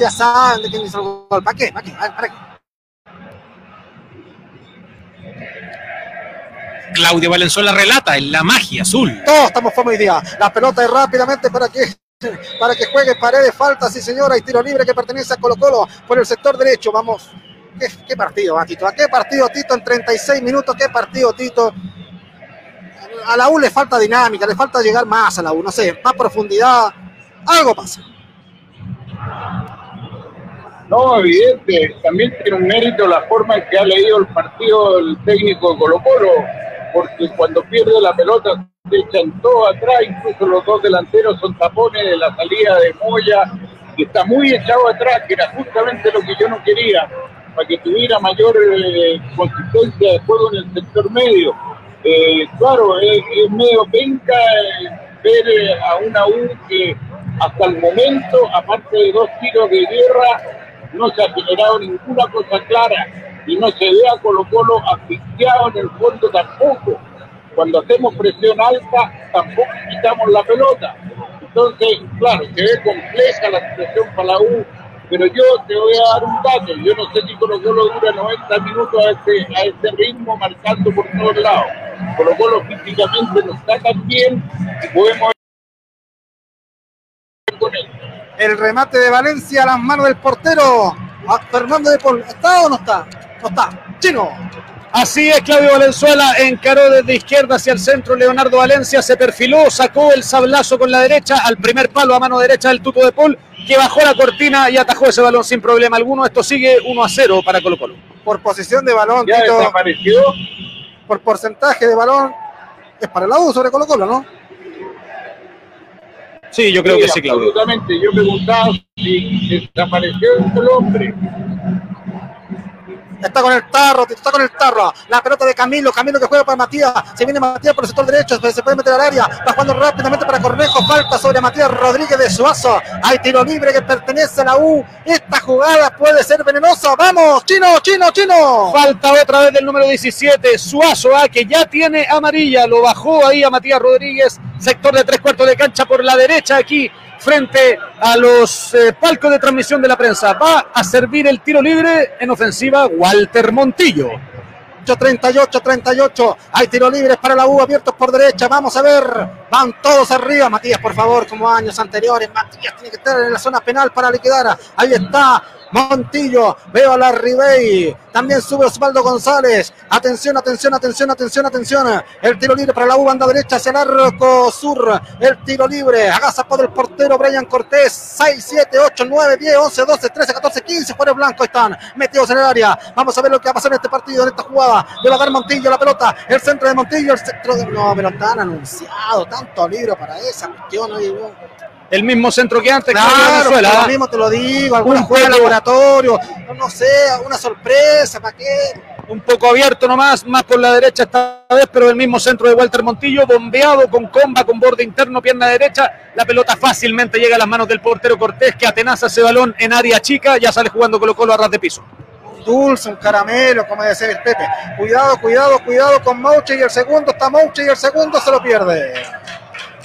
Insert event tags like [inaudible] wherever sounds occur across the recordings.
ya saben de quién hizo el gol. ¿Para qué? ¿Para qué? ¿Para qué? Claudio Valenzuela relata en la magia azul. Todos estamos fome hoy día. La pelota es rápidamente para que para que juegue Paredes, falta, sí señora, y tiro libre que pertenece a Colo Colo por el sector derecho. Vamos, qué, qué partido va Tito, qué partido Tito en 36 minutos, qué partido Tito. A la U le falta dinámica, le falta llegar más a la U, no sé, más profundidad, algo pasa. No, evidente, también tiene un mérito la forma en que ha leído el partido el técnico de Colo Colo, porque cuando pierde la pelota se echan todo atrás, incluso los dos delanteros son tapones de la salida de Moya, que está muy echado atrás, que era justamente lo que yo no quería, para que tuviera mayor eh, consistencia de juego en el sector medio. Eh, claro, es, medio penca eh, ver a una U que hasta el momento, aparte de dos tiros de guerra, no se ha generado ninguna cosa clara y no se ve a Colo Colo asfixiado en el fondo tampoco. Cuando hacemos presión alta, tampoco quitamos la pelota. Entonces, claro, se ve compleja la situación para la U, pero yo te voy a dar un dato. Yo no sé si Colo Colo dura 90 minutos a este, a este ritmo, marcando por todos lados. Colo Colo físicamente no está tan bien y podemos con él. El remate de Valencia a las manos del portero. Fernando de Paul. ¿Está o no está? No está. Chino. Así es, Claudio Valenzuela encaró desde izquierda hacia el centro. Leonardo Valencia se perfiló, sacó el sablazo con la derecha al primer palo a mano derecha del tuto de Paul, que bajó la cortina y atajó ese balón sin problema alguno. Esto sigue 1 a 0 para Colo Colo. Por posición de balón, ya Tito, desapareció. por porcentaje de balón, es para la U sobre Colo Colo, ¿no? Sí, yo creo Sí, que sí, Claudio. Absolutamente. Yo preguntaba si desapareció el hombre. Está con el tarro, está con el tarro. La pelota de Camilo, Camilo que juega para Matías. Se viene Matías por el sector derecho, se puede meter al área. Va jugando rápidamente para Cornejo. Falta sobre Matías Rodríguez de Suazo. Hay tiro libre que pertenece a la U. Esta jugada puede ser venenosa. Vamos, chino, chino, chino. Falta otra vez del número 17, Suazo, ah, que ya tiene amarilla. Lo bajó ahí a Matías Rodríguez, sector de tres cuartos de cancha por la derecha aquí, frente a los eh, palcos de transmisión de la prensa. Va a servir el tiro libre en ofensiva Walter Montillo. 38, 38. Hay tiro libres para la U abiertos por derecha. Vamos a ver. Van todos arriba. Matías, por favor, como años anteriores. Matías tiene que estar en la zona penal para liquidar. Ahí está. Montillo, veo a la Ribey, también sube Osvaldo González, atención, atención, atención, atención, atención, el tiro libre para la U, banda derecha hacia el arco sur, el tiro libre, agazapado el portero Brian Cortés, 6, 7, 8, 9, 10, 11, 12, 13, 14, 15 jugadores blancos están metidos en el área, vamos a ver lo que va a pasar en este partido, en esta jugada, le va a dar Montillo la pelota, el centro de Montillo, el centro de... No, pero tan anunciado, tanto libro para esa cuestión, oye, no. El mismo centro que antes, Claro, ah. lo mismo te lo digo, alguna Un jugada de laboratorio, no, no sé, una sorpresa, ¿para qué? un poco abierto nomás, más por la derecha esta vez, pero el mismo centro de Walter Montillo, bombeado con comba, con borde interno, pierna derecha, la pelota fácilmente llega a las manos del portero Cortés, que atenaza ese balón en área chica, ya sale jugando Colo Colo a ras de piso. Dulce, un caramelo, como decía el Pepe. Cuidado, cuidado, cuidado con Mauche y el segundo está Mauche y el segundo se lo pierde.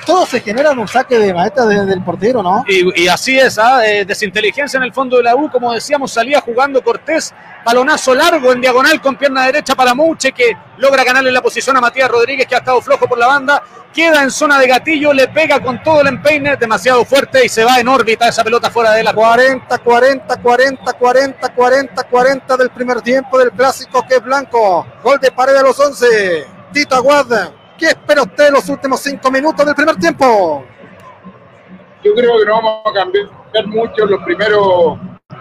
Todo se genera en un saque de maeta de- del portero, ¿no? Y, y así es, ¿ah? Eh, desinteligencia en el fondo de la U, como decíamos, salía jugando Cortés, balonazo largo en diagonal con pierna derecha para Mouche, que logra ganarle la posición a Matías Rodríguez, que ha estado flojo por la banda, queda en zona de gatillo, le pega con todo el empeine, demasiado fuerte y se va en órbita esa pelota fuera de la 40, 40, 40, 40, 40, 40 del primer tiempo del clásico que es blanco. Gol de pared a los 11. Tito Aguad, ¿qué espera usted en los últimos cinco minutos del primer tiempo? Yo creo que no vamos a cambiar mucho en los primeros,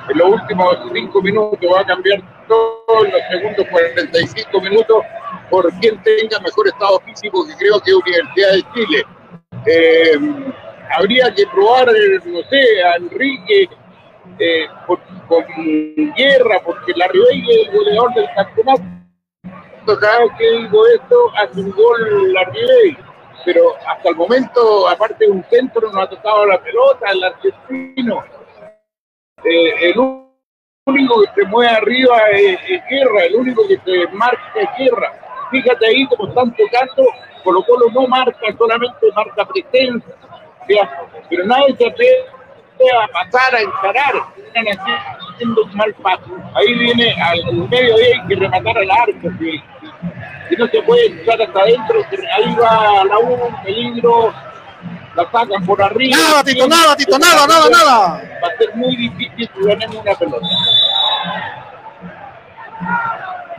en los últimos cinco minutos, va a cambiar todo en los segundos 45 minutos por quien tenga mejor estado físico, que creo que es Universidad de Chile. Eh, habría que probar, no sé, a Enrique eh, con guerra, porque la es el goleador del campeonato. Cada que digo esto, hace un gol la Ribey pero hasta el momento, aparte de un centro, no ha tocado la pelota, el argentino. Eh, el único que se mueve arriba es, es Guerra, el único que se marca es Guerra. Fíjate ahí como están tocando, Colo Colo no marca, solamente marca presencia, pero nadie se atreve a pasar, a encarar, están haciendo un mal paso. Ahí viene al medio de hay que rematar al arco, que, que no se puede echar hasta adentro, ahí va la U, un peligro, la sacan por arriba. Nada, Tito, nada, Tito, nada, nada, nada. Va a ser muy difícil que ganemos una pelota.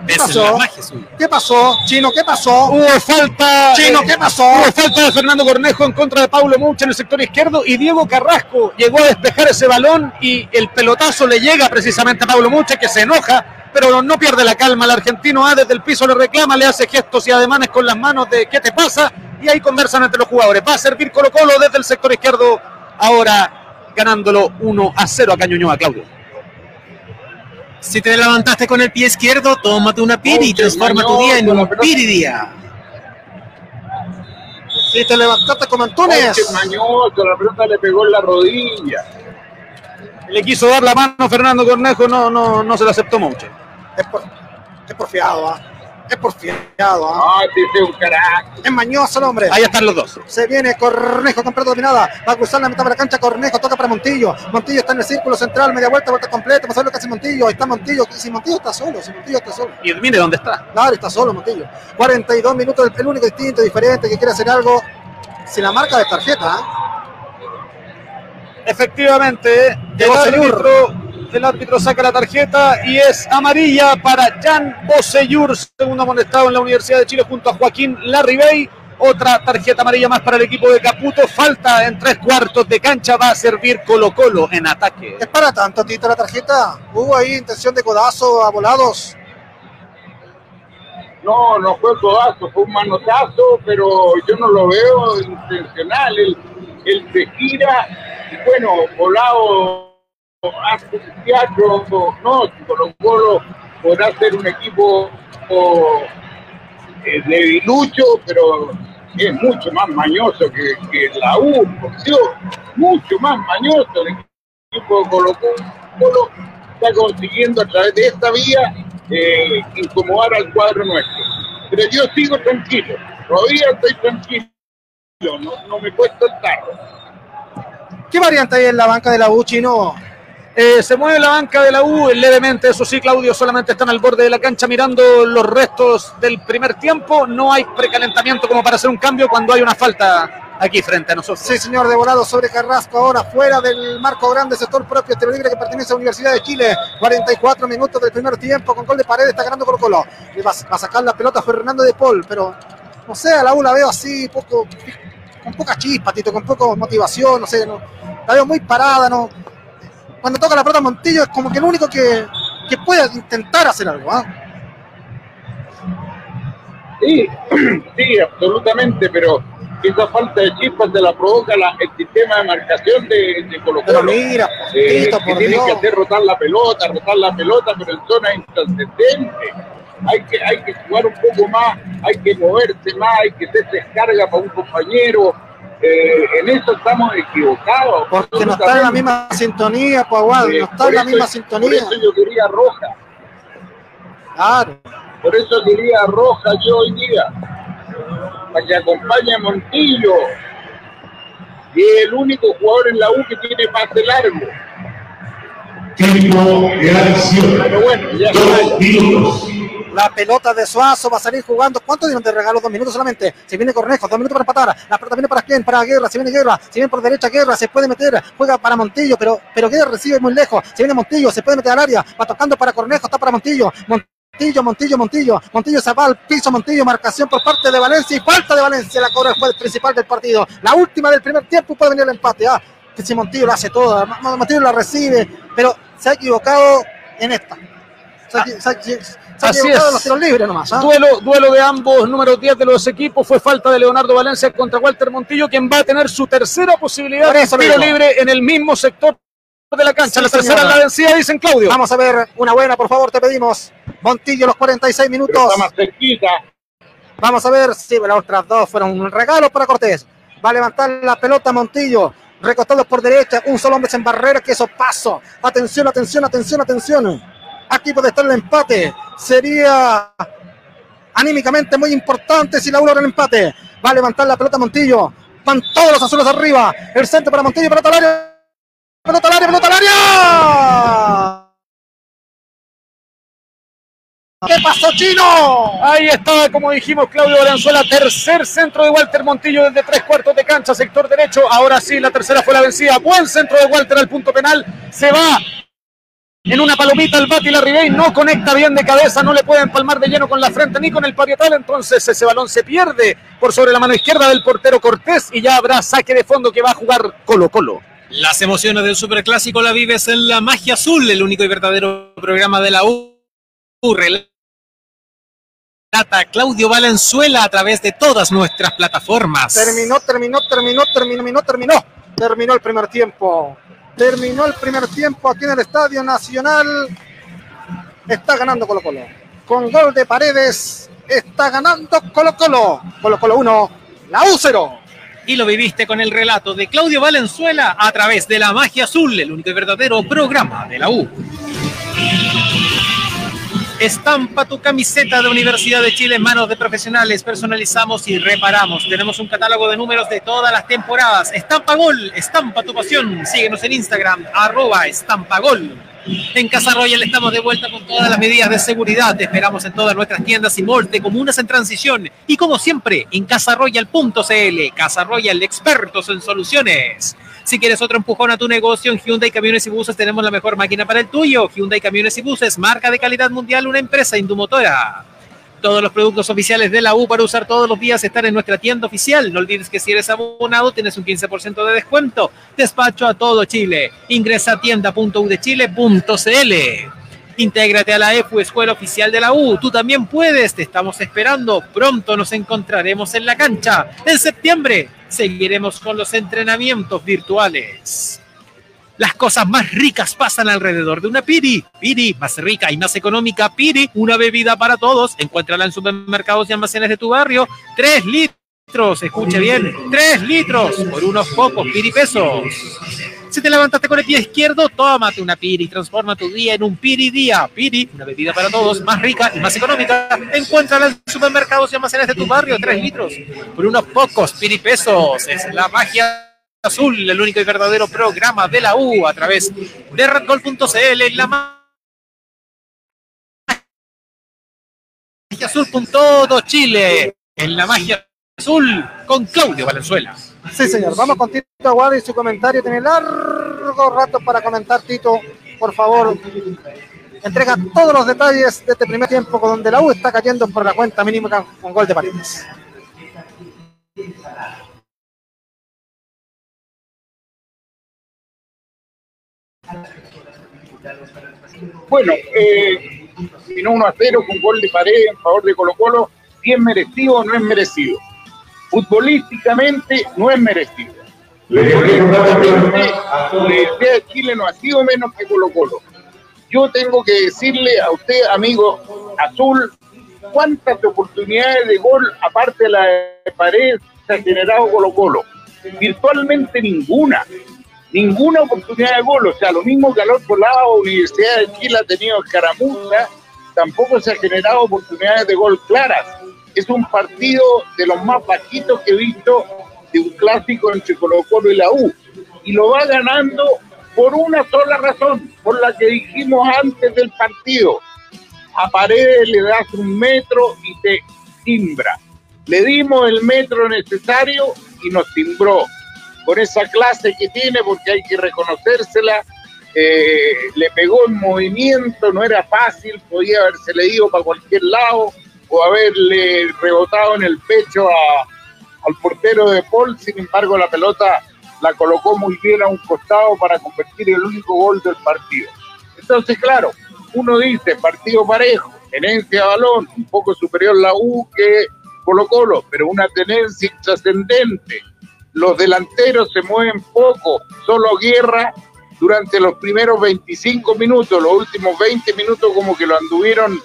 ¿Qué pasó? ¿Qué pasó? Chino, ¿qué pasó? Hubo falta. Chino, ¿qué pasó? Hubo falta de Fernando Cornejo en contra de Paulo Moucha en el sector izquierdo y Diego Carrasco llegó a despejar ese balón y el pelotazo le llega precisamente a Paulo Moucha que se enoja, pero no pierde la calma. El argentino A desde el piso le reclama, le hace gestos y ademanes con las manos de ¿qué te pasa? Y ahí conversan entre los jugadores. Va a servir Colo Colo desde el sector izquierdo ahora ganándolo 1 a 0 a Cañuñoa, Claudio. Si te levantaste con el pie izquierdo, tómate una piri y transforma tu día en la un pelota. piri día. Si te levantaste como Oye, Antunes. mañoso, la pelota le pegó en la rodilla. Le quiso dar la mano a Fernando Cornejo, no, no, no se lo aceptó Moucha. Es, por, es porfiado, ¿ah? Es porfiado, ¿ah? Ah, ese es un carácter. Es mañoso el hombre. Ahí están los dos. Se viene Cornejo con pelota dominada. Va a cruzar la mitad de la cancha. Cornejo toca para Montillo. Montillo está en el círculo central. Media vuelta, vuelta completa. Vamos a ver lo que hace Montillo. Ahí está Montillo. Si Montillo está solo. Si Montillo está solo. Y mire dónde está. Claro, está solo Montillo. 42 minutos. El único distinto, diferente, que quiere hacer algo. Sin la marca de tarjeta. ¿ah? Efectivamente, el Llegó Seyur. árbitro, el árbitro saca la tarjeta y es amarilla para Jan Boseyur, segundo amonestado en la Universidad de Chile junto a Joaquín Larribey. Otra tarjeta amarilla más para el equipo de Caputo. Falta en tres cuartos de cancha. Va a servir Colo Colo en ataque. ¿Es para tanto, Tito, la tarjeta? ¿Hubo ahí intención de codazo a volados? No, no fue codazo, fue un manotazo, pero yo no lo veo intencional. Él, él se gira y bueno, volado hace un teatro. No, si Colo Colo podrá ser un equipo eh, debilucho, pero es mucho más mañoso que, que la U, mucho más mañoso. El equipo de Colo Colo está consiguiendo a través de esta vía eh, incomodar al cuadro nuestro. Pero yo sigo tranquilo, todavía estoy tranquilo, no, no me cuesta el tarro. ¿Qué variante hay en la banca de la U, Chino? Eh, se mueve la banca de la U levemente, eso sí, Claudio, solamente están al borde de la cancha mirando los restos del primer tiempo. No hay precalentamiento como para hacer un cambio cuando hay una falta aquí frente a nosotros. Sí, señor, de volado sobre Carrasco, ahora fuera del marco grande, sector propio, tiro libre que pertenece a la Universidad de Chile. 44 minutos del primer tiempo, con gol de pared, está ganando Colo Colo. Le va, a sacar la pelota Fernando de Paul, pero no sé, a la U la veo así, poco, con poca chispa, Tito, con poca motivación, no sé, la veo muy parada, no. Cuando toca la pelota Montillo es como que el único que, que puede intentar hacer algo, ¿ah? Sí, [clears throat] sí, absolutamente, pero esa falta de chispas se la provoca la- el sistema de marcación de, de Colo Pero mira, Eh, que por tiene Dios. que hacer rotar la pelota, rotar la pelota, pero en zona intrascendente. Hay que, hay que jugar un poco más, hay que moverse más, hay que hacer descarga para un compañero. Eh, en eso estamos equivocados. Porque no está en la misma sintonía, Aguado, Eh, no está por en la misma Por sintonía. eso yo quería roja. Claro. Por eso quería roja yo hoy día. Para que acompañe a Montillo. Y es el único jugador en la U que tiene pase largo. Tiempo de acción. Pero bueno, ya Dos está. minutos. La pelota de Suazo va a salir jugando. ¿Cuánto dieron de regalo? Dos minutos solamente. Se viene Cornejo, dos minutos para empatar. La pelota viene para quién? Para Guerra. Se viene Guerra. Se viene por derecha Guerra. Se puede meter. Juega para Montillo, pero, pero Guerra recibe muy lejos. Se viene Montillo. Se puede meter al área. Va tocando para Cornejo. Está para Montillo. Montillo, Montillo, Montillo. Montillo se va al piso. Montillo. Marcación por parte de Valencia y falta de Valencia. La cobra el juez principal del partido. La última del primer tiempo puede venir el empate. Ah, si Montillo lo hace todo. Montillo la recibe, pero se ha equivocado en esta. Se se Así es. los tiros libres nomás. ¿ah? Duelo, duelo de ambos números 10 de los equipos. Fue falta de Leonardo Valencia contra Walter Montillo, quien va a tener su tercera posibilidad de tiro mismo. libre en el mismo sector de la cancha. Sí, la tercera señora. la vencida, dicen Claudio. Vamos a ver una buena, por favor, te pedimos. Montillo, los 46 Pero minutos. está más cerquita. Vamos a ver si las otras dos fueron un regalo para Cortés. Va a levantar la pelota Montillo. Recostados por derecha, un solo hombre en barrera, que eso paso. Atención, atención, atención, atención. Aquí puede estar el empate. Sería anímicamente muy importante si la logra el empate. Va a levantar la pelota Montillo. Van todos los azules arriba. El centro para Montillo, pelota al área. pelota al área, pelota al área. ¿Qué pasó, Chino? Ahí está, como dijimos, Claudio Valenzuela, tercer centro de Walter Montillo desde tres cuartos de cancha, sector derecho. Ahora sí, la tercera fue la vencida. Buen centro de Walter al punto penal. Se va en una palomita el Bati Ribey no conecta bien de cabeza, no le puede empalmar de lleno con la frente ni con el parietal, entonces ese balón se pierde por sobre la mano izquierda del portero Cortés y ya habrá saque de fondo que va a jugar Colo Colo. Las emociones del Superclásico la vives en La Magia Azul, el único y verdadero programa de la U. Relata Claudio Valenzuela a través de todas nuestras plataformas. Terminó, terminó, terminó, terminó, terminó. Terminó el primer tiempo. Terminó el primer tiempo aquí en el Estadio Nacional. Está ganando Colo Colo. Con gol de Paredes está ganando Colo Colo. Colo Colo 1, la U 0. Y lo viviste con el relato de Claudio Valenzuela a través de La Magia Azul, el único y verdadero programa de la U. Estampa tu camiseta de Universidad de Chile en manos de profesionales. Personalizamos y reparamos. Tenemos un catálogo de números de todas las temporadas. Estampa Gol, estampa tu pasión. Síguenos en Instagram, arroba estampa gol. En Casa Royal estamos de vuelta con todas las medidas de seguridad. Te esperamos en todas nuestras tiendas y malls de comunas en transición. Y como siempre, en casaroyal.cl. Casa Royal, expertos en soluciones. Si quieres otro empujón a tu negocio en Hyundai Camiones y Buses, tenemos la mejor máquina para el tuyo. Hyundai Camiones y Buses, marca de calidad mundial, una empresa indumotora. Todos los productos oficiales de la U para usar todos los días están en nuestra tienda oficial. No olvides que si eres abonado tienes un 15% de descuento. Despacho a todo Chile. Ingresa a tienda.udechile.cl. Intégrate a la EFU, Escuela Oficial de la U. Tú también puedes, te estamos esperando. Pronto nos encontraremos en la cancha. En septiembre seguiremos con los entrenamientos virtuales. Las cosas más ricas pasan alrededor de una Piri. Piri, más rica y más económica. Piri, una bebida para todos. Encuéntrala en supermercados y almacenes de tu barrio. Tres litros, escuche bien, tres litros por unos pocos Piri pesos. Si te levantaste con el pie izquierdo, tómate una Piri. Transforma tu día en un Piri día. Piri, una bebida para todos, más rica y más económica. Encuéntrala en supermercados y almacenes de tu barrio. Tres litros por unos pocos Piri pesos. Es la magia azul, el único y verdadero programa de la U a través de redgol.cl en la magia azul con todo Chile en la magia azul con Claudio Valenzuela. Sí, señor. Vamos con Tito Aguado y su comentario. Tiene largo rato para comentar, Tito. Por favor, entrega todos los detalles de este primer tiempo donde la U está cayendo por la cuenta mínima con gol de Paredes. Bueno, eh, vino 1 a 0 con gol de pared en favor de Colo Colo, si es merecido o no es merecido. Futbolísticamente no es merecido. Futbolísticamente, la Universidad de Chile no ha sido menos que Colo Colo. Yo tengo que decirle a usted, amigo Azul, cuántas oportunidades de gol, aparte de la de pared, se ha generado Colo Colo. Virtualmente ninguna ninguna oportunidad de gol. O sea, lo mismo que al otro lado, Universidad de Chile ha tenido escaramuza, tampoco se ha generado oportunidades de gol claras. Es un partido de los más bajitos que he visto de un clásico entre Colo Colo y la U. Y lo va ganando por una sola razón, por la que dijimos antes del partido. A Paredes le das un metro y te timbra. Le dimos el metro necesario y nos timbró con esa clase que tiene, porque hay que reconocérsela. Eh, le pegó en movimiento, no era fácil, podía haberse leído para cualquier lado o haberle rebotado en el pecho al portero de Paul, sin embargo la pelota la colocó muy bien a un costado para convertir el único gol del partido. Entonces, claro, uno dice partido parejo, tenencia balón, un poco superior la U que Colo Colo, pero una tenencia trascendente los delanteros se mueven poco, solo Guerra durante los primeros 25 minutos, los últimos 20 minutos como que lo anduvieron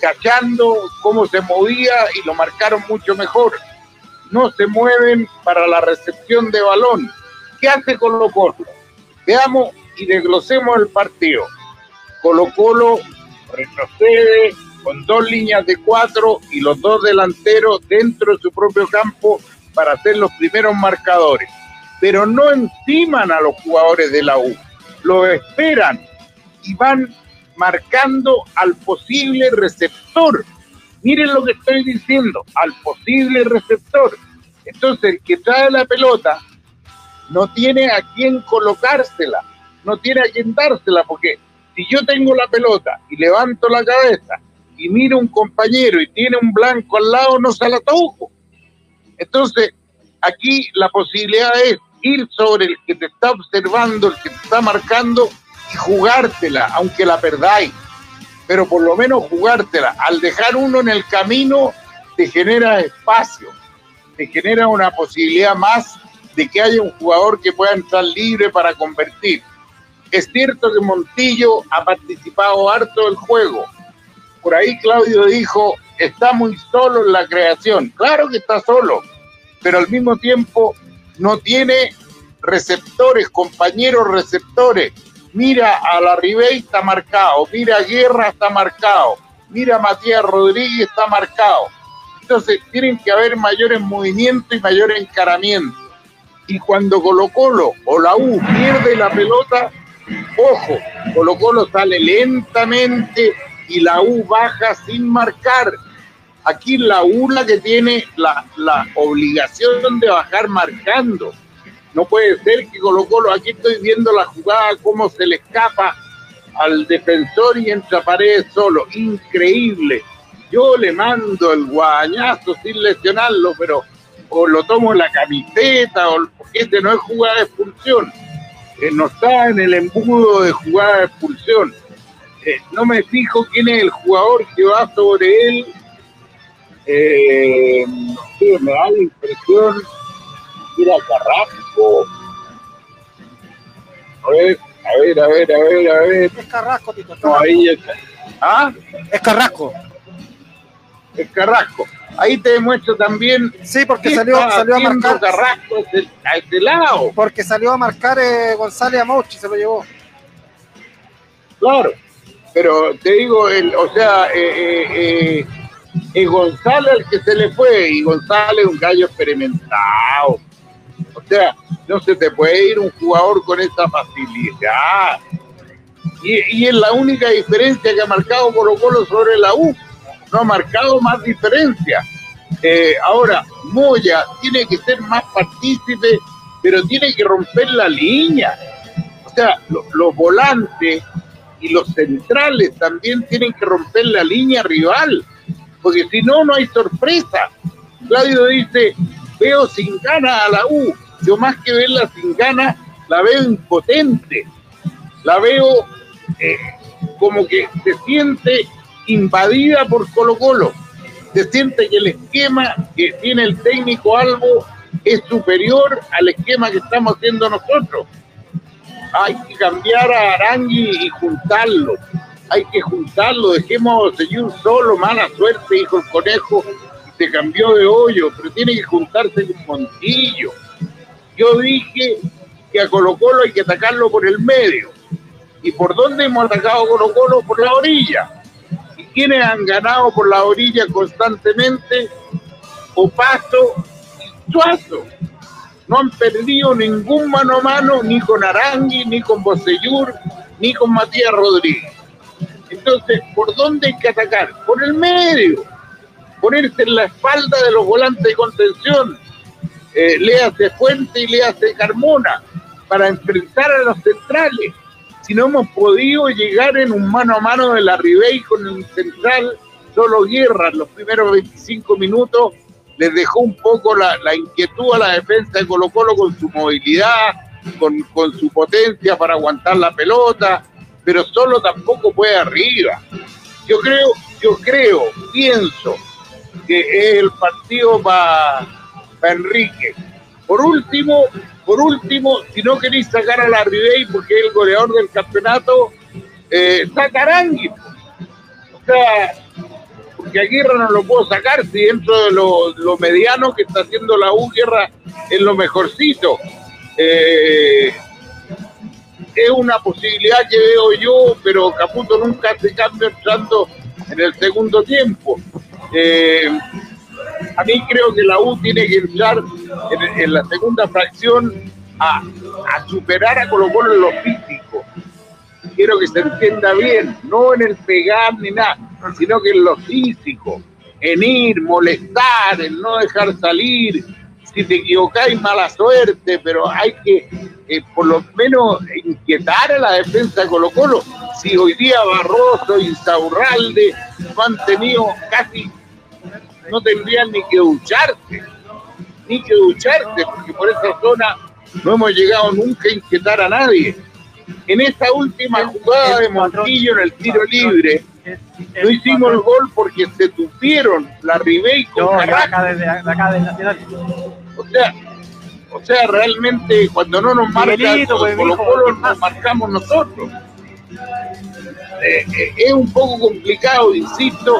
cachando cómo se movía y lo marcaron mucho mejor. No se mueven para la recepción de balón. ¿Qué hace Colo Colo? Veamos y desglosemos el partido. Colo Colo retrocede con dos líneas de cuatro y los dos delanteros dentro de su propio campo para ser los primeros marcadores, pero no enciman a los jugadores de la U. lo esperan y van marcando al posible receptor. Miren lo que estoy diciendo, al posible receptor. Entonces, el que trae la pelota no tiene a quién colocársela, no tiene a quién dársela, porque si yo tengo la pelota y levanto la cabeza y miro un compañero y tiene un blanco al lado, no se la toco. Entonces, aquí la posibilidad es ir sobre el que te está observando, el que te está marcando y jugártela, aunque la perdáis. Pero por lo menos jugártela. Al dejar uno en el camino, te genera espacio, te genera una posibilidad más de que haya un jugador que pueda entrar libre para convertir. Es cierto que Montillo ha participado harto del juego. Por ahí Claudio dijo, está muy solo en la creación. Claro que está solo, pero al mismo tiempo no tiene receptores, compañeros receptores. Mira a la Ribey está marcado, mira a Guerra está marcado, mira a Matías Rodríguez está marcado. Entonces tienen que haber mayores movimientos y mayor encaramiento. Y cuando Colo Colo o la U pierde la pelota, ojo, Colo Colo sale lentamente y la U baja sin marcar. Aquí la U la que tiene la, la obligación de bajar marcando no puede ser que Colo Colo, aquí estoy viendo la jugada, cómo se le escapa al defensor y entra pared solo. Increíble. Yo le mando el guañazo sin lesionarlo, pero o lo tomo en la camiseta, o este no es jugada de expulsión. Eh, no está en el embudo de jugada de expulsión. Eh, no me fijo quién es el jugador que va sobre él. Eh, me da la impresión Mira Carrasco. A ver, a ver, a ver, a ver, a ver. Es Carrasco, Tito. No, ahí está. ¿Ah? Es Carrasco. Es Carrasco. Ahí te demuestro también. Sí, porque salió, salió a marcar. Carrasco a este lado. Porque salió a marcar eh, González a se lo llevó. Claro, pero te digo, el, o sea, eh, eh, eh, es González el que se le fue y González un gallo experimentado. O sea, no se te puede ir un jugador con esa facilidad. Y, es la única diferencia que ha marcado Colo Colo sobre la U. No ha marcado más diferencia. Eh, ahora, Moya tiene que ser más partícipe, pero tiene que romper la línea. O sea, los volantes y los centrales también tienen que romper la línea rival, porque si no, no hay sorpresa. Claudio dice, veo sin ganas a la U. Yo más que verla sin ganas, la veo impotente. La veo eh, como que se siente invadida por Colo Colo. Se siente que el esquema que tiene el técnico Albo es superior al esquema que estamos haciendo nosotros. Hay que cambiar a Arangui y juntarlo. Hay que juntarlo, dejemos a un solo, mala suerte, dijo el conejo, se cambió de hoyo, pero tiene que juntarse con Montillo. Yo dije que a Colo Colo hay que atacarlo por el medio. ¿Y por dónde hemos atacado a Colo Colo? Por la orilla. ¿Y quiénes han ganado por la orilla constantemente? Opaso y Suazo. No han perdido ningún mano a mano ni con Arangui, ni con Bocellur, ni con Matías Rodríguez. Entonces, ¿por dónde hay que atacar? Por el medio ponerse en la espalda de los volantes de contención, eh, le Fuente y le hace Carmona, para enfrentar a los centrales. Si no hemos podido llegar en un mano a mano de la Ribey con el central, solo Guerra los primeros 25 minutos les dejó un poco la, inquietud a la defensa de Colo Colo con su movilidad, con, con su potencia para aguantar la pelota, pero solo tampoco puede arriba. Yo creo, yo creo, pienso que es el partido para Enrique. Por último, por último, si no queréis sacar a la Ribey porque es el goleador del campeonato, eh, saca O sea, porque a Guerra no lo puedo sacar si dentro de lo, mediano que está haciendo la U, Guerra es lo mejorcito. Eh, es una posibilidad que veo yo, pero Caputo nunca hace cambio entrando en el segundo tiempo. Eh, a mí creo que la U tiene que entrar en, la segunda fracción a, superar a Colo Colo en lo físico. quiero que se entienda bien, no en el pegar ni nada, sino que en lo físico, en ir, molestar, en no dejar salir. Si te equivocáis, mala suerte, pero hay que eh, por lo menos inquietar a la defensa de Colo Colo. Si hoy día Barroso y Saurralde no han tenido casi, no tendrían ni que ducharse, ni que ducharse, porque por esa zona no hemos llegado nunca a inquietar a nadie. En esta última jugada de Montillo en el tiro libre, no hicimos el gol porque se tupieron la Ribey con No, acá desde, acá del Nacional. O sea, o sea, realmente cuando no nos marca Miguelito, pues, Colo, ¿qué nos marcamos nosotros. Eh, eh, es un poco complicado, insisto.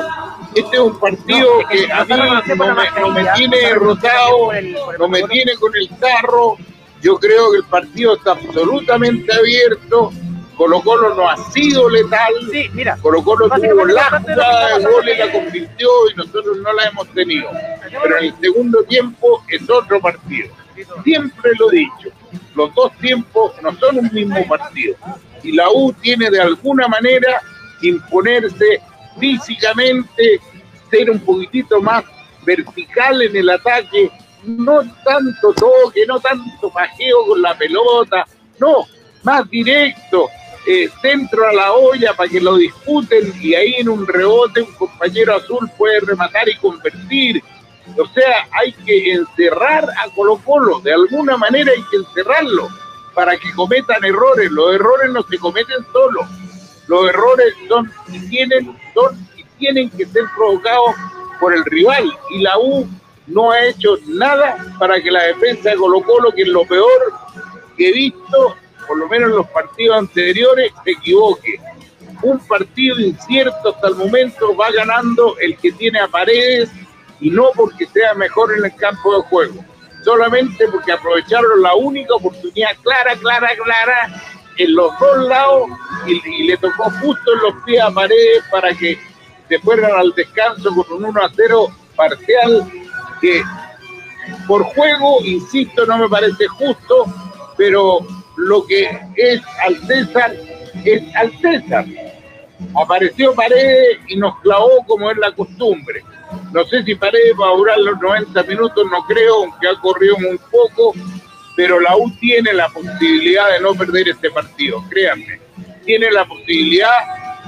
Este es un partido No, que que a mí no me, no me tiene nosotros rotado, conocemos el- por el no me tiene con el carro. Yo creo que el partido está absolutamente abierto. Colo Colo no ha sido letal. Sí, mira. Colo Colo tuvo la jugada de gol y la convirtió y nosotros no la hemos tenido. Pero en el segundo tiempo es otro partido. Siempre lo he dicho, los dos tiempos no son un mismo partido. Y la U tiene de alguna manera que imponerse físicamente, ser un poquitito más vertical en el ataque, no tanto toque, no tanto pajeo con la pelota, no, más directo, eh, centro a la olla para que lo disputen y ahí en un rebote un compañero azul puede rematar y convertir. O sea, hay que encerrar a Colo Colo, de alguna manera hay que encerrarlo para que cometan errores. Los errores no se cometen solos, los errores son y tienen, son y tienen que ser provocados por el rival. Y la U no ha hecho nada para que la defensa de Colo Colo, que es lo peor que he visto, por lo menos en los partidos anteriores, se equivoque. Un partido incierto hasta el momento va ganando el que tiene a paredes y no porque sea mejor en el campo de juego, solamente porque aprovecharon la única oportunidad clara, clara, clara en los dos lados y, le tocó justo en los pies a paredes para que se fueran al descanso con un 1 a 0 parcial que por juego, insisto, no me parece justo, pero lo que es al César es al César. Apareció Paredes y nos clavó como es la costumbre. No sé si Paredes va a durar los 90 minutos, no creo, aunque ha corrido muy poco, pero la U tiene la posibilidad de no perder este partido, créanme. Tiene la posibilidad,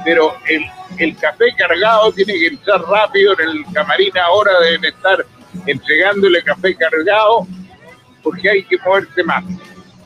pero el, el café cargado tiene que entrar rápido en el camarín ahora, deben estar entregándole café cargado, porque hay que moverse más.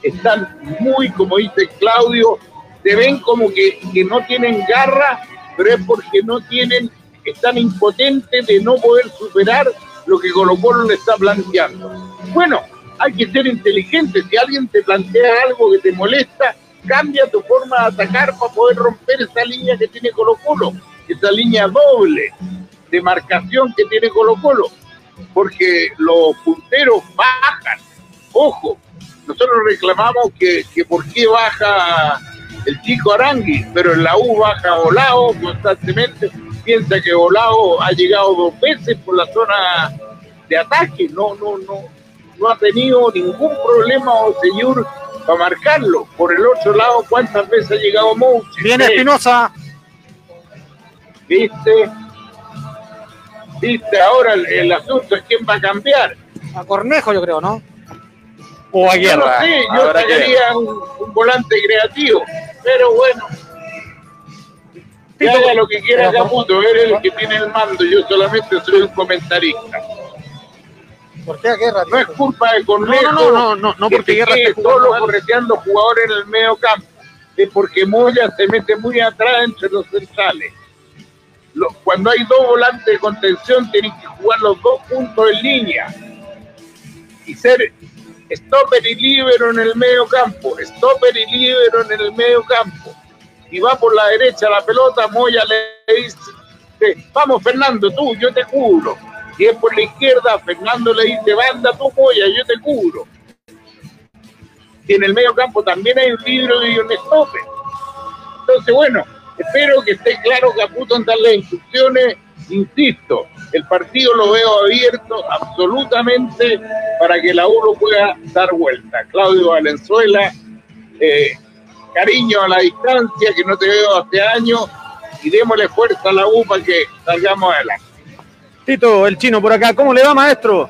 Están muy, como dice Claudio, se ven como que, que no tienen garra, pero es porque no tienen, están impotentes de no poder superar lo que Colo Colo le está planteando. Bueno, hay que ser inteligente. Si alguien te plantea algo que te molesta, cambia tu forma de atacar para poder romper esa línea que tiene Colo Colo, esa línea doble de marcación que tiene Colo Colo, porque los punteros bajan. Ojo, nosotros reclamamos que, que por qué baja el chico Arangui, pero en la U baja Volado constantemente, piensa que Volado ha llegado dos veces por la zona de ataque, no, no, no, no ha tenido ningún problema o señor para marcarlo. Por el otro lado, ¿cuántas veces ha llegado Mouche? Viene. Espinosa. ¿Viste? ¿Viste? Ahora el, el asunto es quién va a cambiar. A Cornejo, yo creo, ¿no? O a guerra. no sé, yo sacaría un, un volante creativo, pero bueno. Que haga lo que quiera pero- Caputo, él es el que tiene el mando, yo solamente soy un comentarista. ¿Por qué a guerra? No es culpa de Cornejo. No, no, no, no, no, que porque Guerra esté jugando solo mal. correteando jugadores en el medio campo. Es porque Moya se mete muy atrás entre los centrales. Lo- cuando hay dos volantes de contención, tienen que jugar los dos puntos en línea. Y ser stopper y libero en el medio campo. Stopper y libero en el medio campo. Y va por la derecha la pelota, Moya le dice, vamos Fernando, tú, yo te cubro. Y es por la izquierda, Fernando le dice, banda tú, Moya, yo te cubro. Y en el medio campo también hay un libro y un stopper. Entonces, bueno, espero que esté claro Caputo en dar las instrucciones. Insisto, el partido lo veo abierto absolutamente para que la U lo pueda dar vuelta. Claudio Valenzuela, eh, cariño a la distancia, que no te veo hace años, y démosle fuerza a la U para que salgamos adelante. Tito, el chino por acá, ¿cómo le va, maestro?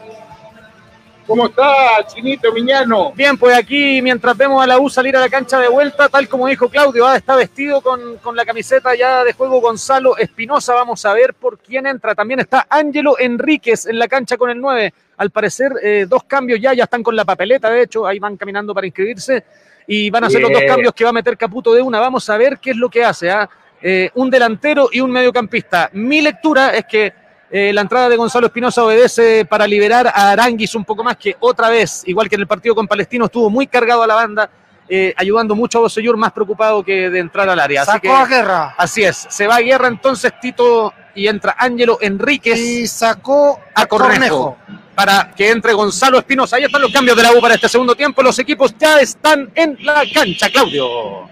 ¿Cómo está, Chinito Miñano? Bien, pues aquí mientras vemos a la U salir a la cancha de vuelta, tal como dijo Claudio, ah, está vestido con, con, la camiseta ya de juego Gonzalo Espinosa. Vamos a ver por quién entra. También está Ángelo Enríquez en la cancha con el 9. Al parecer, eh, dos cambios ya, ya están con la papeleta, de hecho, ahí van caminando para inscribirse y van a ser los dos cambios que va a meter Caputo de una. Vamos a ver qué es lo que hace. ¿ah? Eh, un delantero y un mediocampista. Mi lectura es que eh, la entrada de Gonzalo Espinosa obedece para liberar a Aranguis un poco más que otra vez, igual que en el partido con Palestino, estuvo muy cargado a la banda, eh, ayudando mucho a Bosellur, más preocupado que de entrar al área. Sacó que, a guerra. Así es, se va a guerra entonces Tito y entra Ángelo Enríquez Y sacó a, a Cornejo, Cornejo. para que entre Gonzalo Espinosa. Ahí están los cambios de la U para este segundo tiempo. Los equipos ya están en la cancha, Claudio.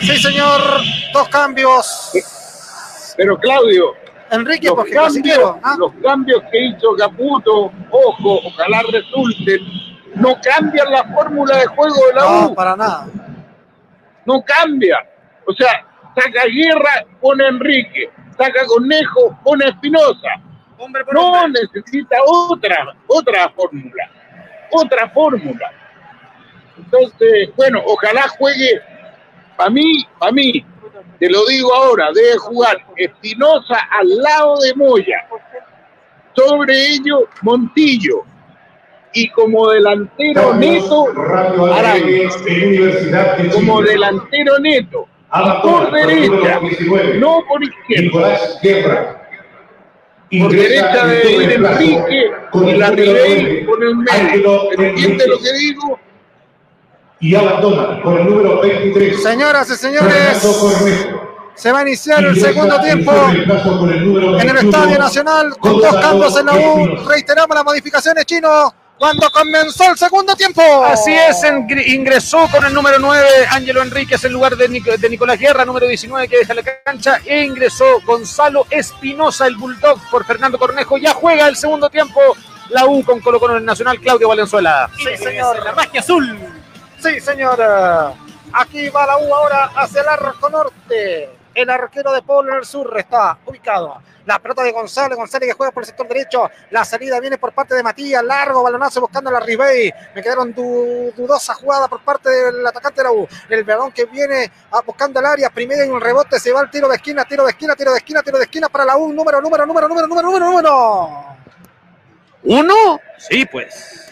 Sí, señor. Dos cambios. Pero Claudio, Enrique, los porque cambios. ¿ah? los cambios que hizo Caputo, ojo, ojalá resulten, no cambian la fórmula de juego de la No, U, para nada. no cambia. O sea, saca Guerra, pone Enrique, saca Conejo, pone Espinosa. No hombre. necesita otra, otra fórmula, otra fórmula. Entonces, bueno, ojalá juegue, para mí, para mí, te lo digo ahora, debe jugar Espinosa al lado de Moya. Sobre ello, Montillo. Y como delantero neto, Arangues. Como delantero neto, por derecha, no por izquierda. Por derecha de Enrique, con la Ribey, con el medio. ¿Entiende lo que digo? Y abandona con el número 23. Señoras y señores, se va a iniciar el segundo en tiempo en el 21, Estadio Nacional con dos cambios en la U. Reiteramos las modificaciones chino cuando comenzó el segundo tiempo. Así es, ingresó con el número 9 Ángelo Enríquez en lugar de, Nic- de Nicolás Guerra, número 19 que deja la cancha, e ingresó Gonzalo Espinosa, el Bulldog, por Fernando Cornejo. Ya juega el segundo tiempo la U con Colo Colo en el Nacional, Claudio Valenzuela. Sí, señor. La magia azul. Sí, señora. Aquí va la U ahora hacia el arco norte. El arquero de Polo en el sur está ubicado. La pelota de González, González que juega por el sector derecho. La salida viene por parte de Matías. Largo balonazo buscando a la Ribey. Me quedaron du- dudosa jugada por parte del atacante de la U. El balón que viene a- buscando el área. Primero hay un rebote. Se va el tiro de esquina, tiro de esquina, tiro de esquina, tiro de esquina para la U. Número, número, número, número, número, número, número. ¿Uno? Sí, pues.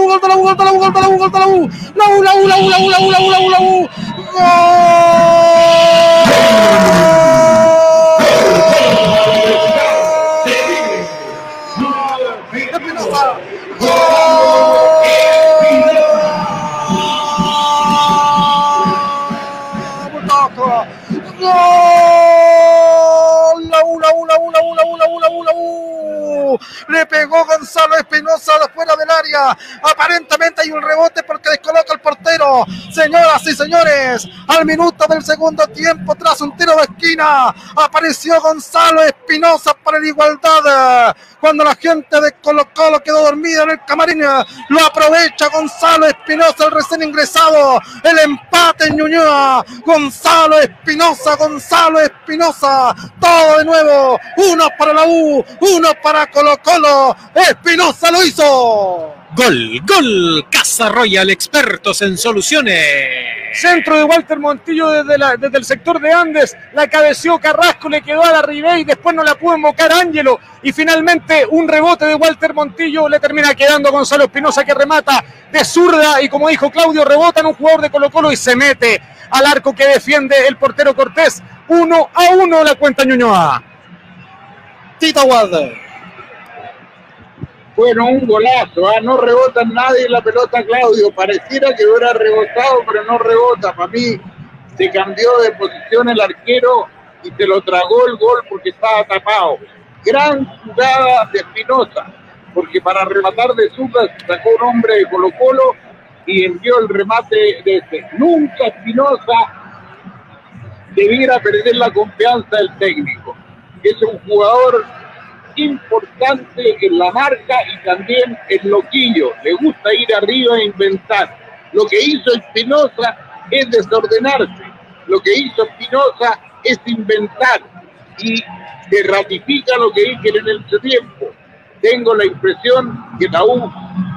U, gol la U, gol de la U, gol de la U, la U, la U, la U, la U. Le pegó Gonzalo Espinosa de fuera del área. Aparentemente hay un rebote porque descoloca el portero. Señoras y señores, al minuto del segundo tiempo, tras un tiro de esquina, apareció Gonzalo Espinosa para la igualdad. Cuando la gente de Colo Colo quedó dormida en el camarín, lo aprovecha Gonzalo Espinosa, el recién ingresado. El empate en Ñuñoa. Gonzalo Espinosa, Gonzalo Espinosa. Todo de nuevo. Uno para la U, uno para Colo Colo. Espinosa lo hizo. Gol, gol. Casa Royal, expertos en soluciones. Centro de Walter Montillo desde, la- desde el sector de Andes, la cabeció Carrasco, le quedó a la Ribey, después no la pudo invocar Ángelo y finalmente un rebote de Walter Montillo le termina quedando a Gonzalo Espinosa que remata de zurda y como dijo Claudio, rebota en un jugador de Colo Colo y se mete al arco que defiende el portero Cortés. Uno a uno la cuenta Ñuñoa. Tito Walder. Bueno, un golazo, ¿ah? no rebota nadie la pelota, Claudio. Pareciera que hubiera rebotado, pero no rebota. Para mí se cambió de posición el arquero y se lo tragó el gol porque estaba tapado. Gran jugada de Espinosa, porque para rematar de Zúcar sacó un hombre de Colo Colo y envió el remate de este. Nunca Espinosa debiera perder la confianza del técnico. Es un jugador importante en la marca y también en loquillo. Le gusta ir arriba e inventar. Lo que hizo Espinosa es desordenarse. Lo que hizo Espinosa es inventar y se ratifica lo que dije en el tiempo. Tengo la impresión que la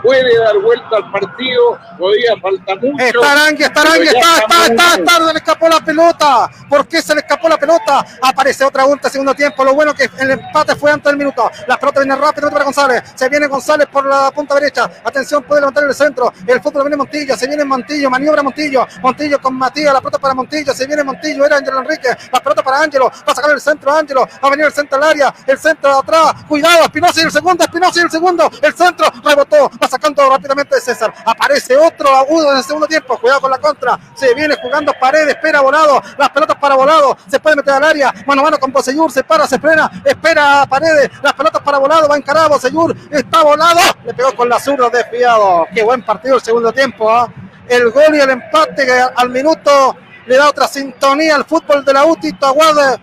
puede dar vuelta al partido, todavía falta mucho. Está Arangui, está está, está, está, se le escapó la pelota. ¿Por qué se le escapó la pelota? Aparece otra vuelta segundo tiempo. Lo bueno que el empate fue antes del minuto. La pelota viene rápido para González. Se viene González por la punta derecha. Atención, puede levantar el centro. El fútbol viene Montillo, se viene Montillo, maniobra Montillo. Montillo con Matías, la pelota para Montillo. Se viene Montillo, era Ángelo Enrique. La pelota para Ángelo. Va a sacar el centro Ángelo. Va a venir el centro al área. El centro de atrás. Cuidado, Espinosa y el segundo. Espinosa y el segundo. El centro rebotó. Va sacando rápidamente de César. Aparece otro agudo en el segundo tiempo. Cuidado con la contra. Se viene jugando paredes. Espera volado. Las pelotas para volado. Se puede meter al área. Mano a mano con Boseyur. Se para, se frena. Espera a paredes. Las pelotas para volado. Va a Boseyur. Está volado. Le pegó con la zurda desviado. Qué buen partido el segundo tiempo. ¿ah? El gol y el empate que al minuto le da otra sintonía al fútbol de la UTI. Aguada.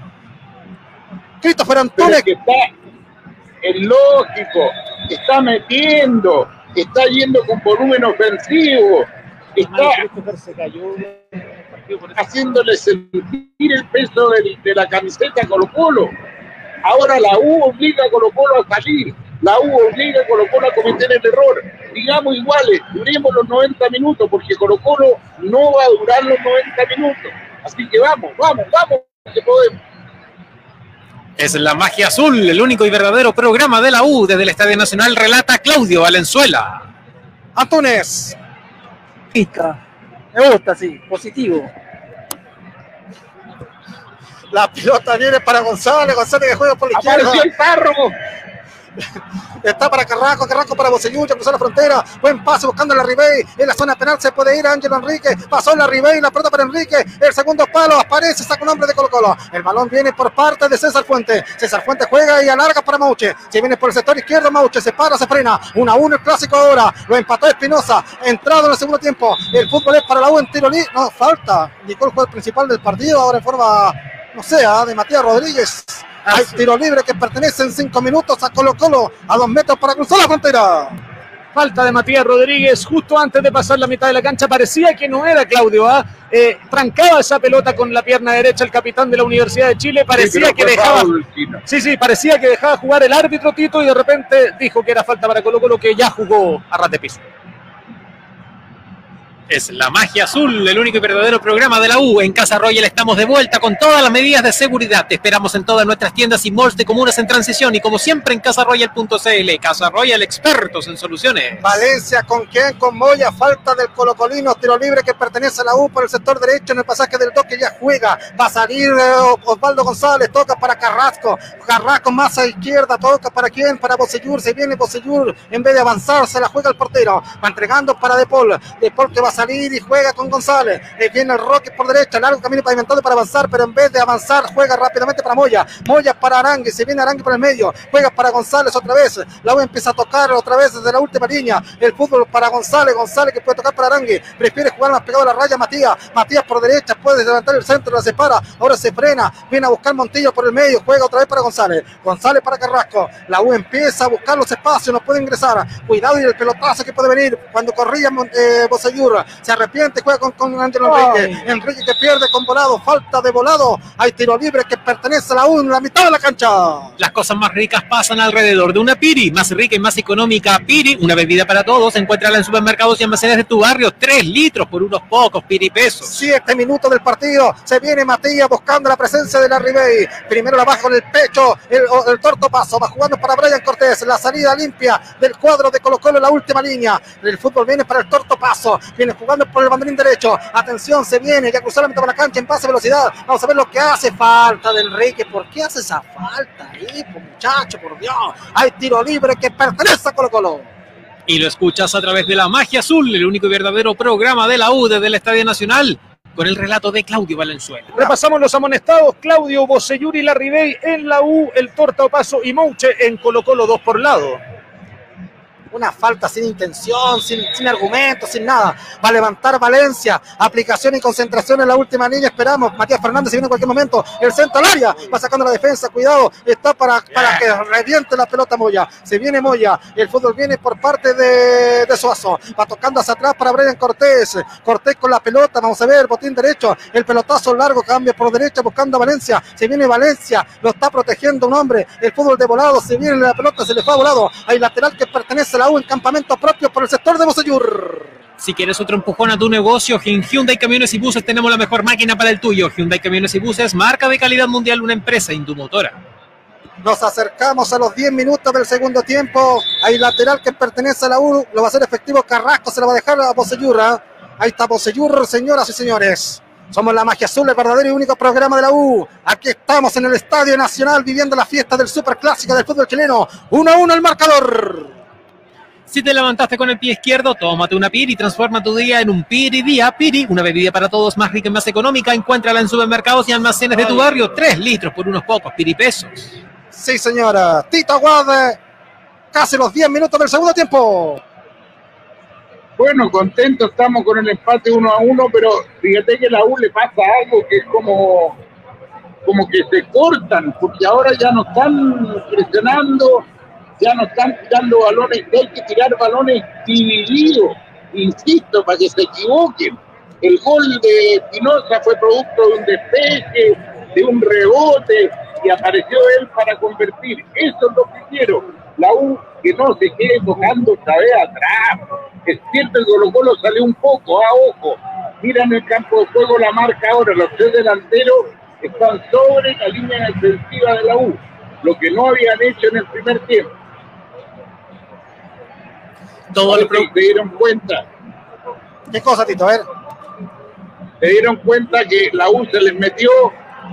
Christopher Antunes. es lógico, está metiendo, está yendo con volumen ofensivo, está haciéndole sentir el peso de la camiseta a Colo Colo. Ahora la U obliga a Colo Colo a salir, la U obliga a Colo Colo a cometer el error. Digamos iguales, duremos los 90 minutos, porque Colo Colo no va a durar los 90 minutos. Así que vamos, vamos, vamos, que podemos. Es la magia azul, el único y verdadero programa de la U desde el Estadio Nacional, relata Claudio Valenzuela. Antunes. Pica. Me gusta, sí, positivo. La pelota viene para González. González que juega por la izquierda. Apareció el párroco. Está para Carrasco, Carrasco para Bocellú, ya cruzó la frontera. Buen pase buscando a la Ribey. En la zona penal se puede ir Ángelo Enrique. Pasó la Ribey, la pelota para Enrique. El segundo palo aparece, saca un hombre de Colo Colo. El balón viene por parte de César Fuente. César Fuente juega y alarga para Mauche. Se viene por el sector izquierdo, Mauche se para, se frena. 1 a 1 el clásico ahora. Lo empató Espinosa. Entrado en el segundo tiempo. El fútbol es para la U en tiro libre. No, falta. Indicó el jugador principal del partido. Ahora en forma, no sé, ah, de Matías Rodríguez. Hay tiro libre que pertenece en cinco minutos a Colo Colo, a dos metros para cruzar la frontera. Falta de Matías Rodríguez justo antes de pasar la mitad de la cancha. Parecía que no era Claudio. ¿ah? Eh, trancaba esa pelota con la pierna derecha el capitán de la Universidad de Chile. Parecía Sí, que dejaba. Sí, sí, parecía que dejaba jugar el árbitro Tito y de repente dijo que era falta para Colo Colo que ya jugó a ras de piso. Es la magia azul, el único y verdadero programa de la U. En Casa Royal estamos de vuelta con todas las medidas de seguridad. Te esperamos en todas nuestras tiendas y malls de comunas en transición y como siempre en casaroyal.cl. Casa Royal, expertos en soluciones. Valencia, ¿con quién? Con Moya, falta del Colocolino, tiro libre que pertenece a la U por el sector derecho en el pasaje del toque ya juega. Va a salir eh, Osvaldo González, toca para Carrasco. Carrasco más a izquierda, toca para quién? Para Bocellur, se viene Bocellur, en vez de avanzar, se la juega el portero. Va entregando para De Paul. De que va a salir y juega con González. Eh, viene el Roque por derecha, largo camino pavimentado para avanzar, pero en vez de avanzar, juega rápidamente para Moya. Moya para Arangue, se viene Arangue por el medio, juega para González otra vez. La U empieza a tocar otra vez desde la última línea. El fútbol para González, González que puede tocar para Arangue, prefiere jugar más pegado a la raya Matías. Matías por derecha, puede levantar el centro, la separa, ahora se frena, viene a buscar Montillo por el medio, juega otra vez para González. González para Carrasco. La U empieza a buscar los espacios, no puede ingresar. Cuidado y el pelotazo que puede venir cuando corría eh, Bosellur. Se arrepiente, juega con, con Ángelo Enrique. Enrique que pierde con volado, falta de volado. Hay tiro libre que pertenece a la U en la mitad de la cancha. Las cosas más ricas pasan alrededor de una Piri, más rica y más económica. Piri, una bebida para todos. Encuéntrala en supermercados y almacenes de tu barrio. Tres litros por unos pocos Piri pesos. Siete minutos del partido. Se viene Matías buscando la presencia de la Ribey. Primero la baja con el pecho. El, el torto paso. Va jugando para Brian Cortés. La salida limpia del cuadro de Colo Colo en la última línea. El fútbol viene para el torto paso. Viene viene jugando por el banderín derecho. Atención, se viene, ya cruzó la mitad de la cancha en pase velocidad. Vamos a ver lo que hace falta del Enrique. ¿Por qué hace esa falta ahí, muchacho? Por Dios. Hay tiro libre que pertenece a Colo Colo. Y lo escuchas a través de la Magia Azul, el único y verdadero programa de la U desde el Estadio Nacional, con el relato de Claudio Valenzuela. Repasamos los amonestados. Claudio Bocelluri, Larribey en la U, el Torta Opaso y Mouche en Colo Colo dos por lado. Una falta sin intención, sin, sin argumentos, sin nada. Va a levantar Valencia. Aplicación y concentración en la última línea. Esperamos. Matías Fernández se viene en cualquier momento. El centro al área. Va sacando la defensa. Cuidado. Está para, para que reviente la pelota Moya. Se viene Moya. El fútbol viene por parte de, de Suazo. Va tocando hacia atrás para Brian Cortés. Cortés con la pelota. Vamos a ver. Botín derecho. El pelotazo largo. Cambia por derecha buscando a Valencia. Se viene Valencia. Lo está protegiendo un hombre. El fútbol de volado. Se viene la pelota. Se le fue a volado. Hay lateral que pertenece a la U en campamento propio por el sector de Bosellur. Si quieres otro empujón a tu negocio, en Hyundai Camiones y Buses tenemos la mejor máquina para el tuyo. Hyundai Camiones y Buses, marca de calidad mundial, una empresa indumotora. Nos acercamos a los 10 minutos del segundo tiempo. Hay lateral que pertenece a la U. Lo va a hacer efectivo Carrasco. Se lo va a dejar a Bosellur. ¿ah? Ahí está Bosellur, señoras y señores. Somos la magia azul, el verdadero y único programa de la U. Aquí estamos en el Estadio Nacional viviendo la fiesta del superclásico del fútbol chileno. 1 a 1 el marcador. Si te levantaste con el pie izquierdo, tómate una Piri y transforma tu día en un Piri Día. Piri, una bebida para todos más rica y más económica. Encuéntrala en supermercados y almacenes de tu barrio. 3 litros por unos pocos Piri pesos. Sí, señora. Tito Aguade. Casi los 10 minutos del segundo tiempo. Bueno, contento estamos con el empate uno a uno, pero fíjate que a la U le pasa algo que es como, como que se cortan, porque ahora ya no están presionando, ya no están tirando balones, hay que tirar balones divididos, insisto, para que se equivoquen. El gol de Espinosa fue producto de un despeje, de un rebote, y apareció él para convertir. Eso es lo que quiero. La U que no se quede tocando otra vez atrás. Es cierto, el Colo Colo salió un poco, a ojo. Mira en el campo de juego la marca ahora, los tres delanteros están sobre la línea defensiva de la U, lo que no habían hecho en el primer tiempo. Todo el pro- se dieron cuenta, ¿Qué cosa, Tito? A ver. se dieron cuenta que la U se les metió,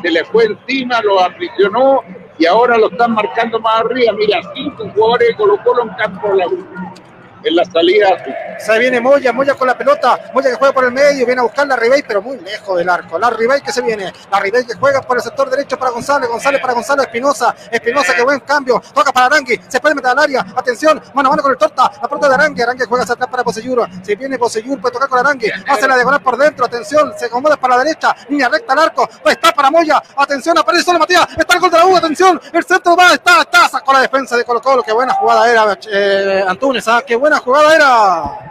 se les fue encima, los aprisionó y ahora lo están marcando más arriba. Mira, cinco jugadores de Colo Colo en campo de la U, en la salida. Se viene Moya, Moya con la pelota, Moya que juega por el medio, viene a buscar la Ribey, pero muy lejos del arco. La Ribey que se viene, la Ribey que juega por el sector derecho para González, González para Gonzalo Espinosa, Espinosa que buen cambio, toca para Arangui, se puede meter al área, atención, mano a mano con el torta, la puerta de Arangui, Arangui juega hacia atrás para Poseyur, se viene Poseyur, puede tocar con Arangui, hace la diagonal por dentro, atención, se acomoda para la derecha, línea recta al arco, está para Moya, atención, aparece solo Matías, está el gol de la U, atención, el centro va, está, está, sacó la defensa de Colo Colo, qué buena jugada era eh, Antunes, ¿ah? qué buena jugada era.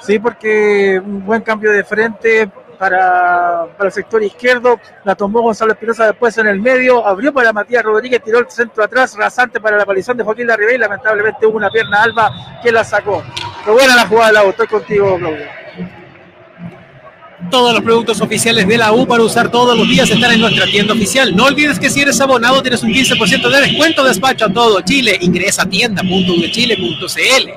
Sí, porque un buen cambio de frente para, para el sector izquierdo. La tomó Gonzalo Espinosa después en el medio. Abrió para Matías Rodríguez, tiró el centro atrás, rasante para la aparición de Joaquín Larribey. Lamentablemente hubo una pierna alba que la sacó. Pero buena la jugada de la U. Estoy contigo, Claudio. Todos los productos oficiales de la U para usar todos los días están en nuestra tienda oficial. No olvides que si eres abonado tienes un 15% de descuento despacho a todo Chile. Ingresa a tienda.udechile.cl.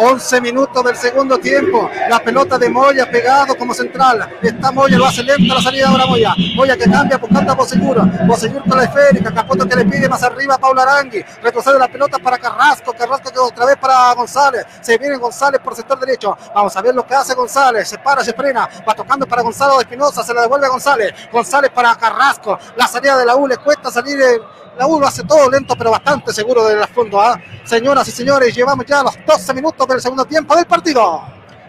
11 minutos del segundo tiempo. La pelota de Moya pegado como central. Está Moya, lo hace lenta la salida ahora Moya. Moya que cambia buscando a Bosellur. Bosellur con la esférica. Capoto que le pide más arriba a Paula Arangui. Retrocede la pelota para Carrasco. Carrasco que otra vez para González. Se viene González por sector derecho. Vamos a ver lo que hace González. Se para, se frena. Va tocando para Gonzalo de Espinosa. Se la devuelve a González. González para Carrasco. La salida de la U le cuesta salir. eh, la U lo hace todo lento, pero bastante seguro del fondo. ¿ah? Señoras y señores, llevamos ya los 12 minutos del segundo tiempo del partido.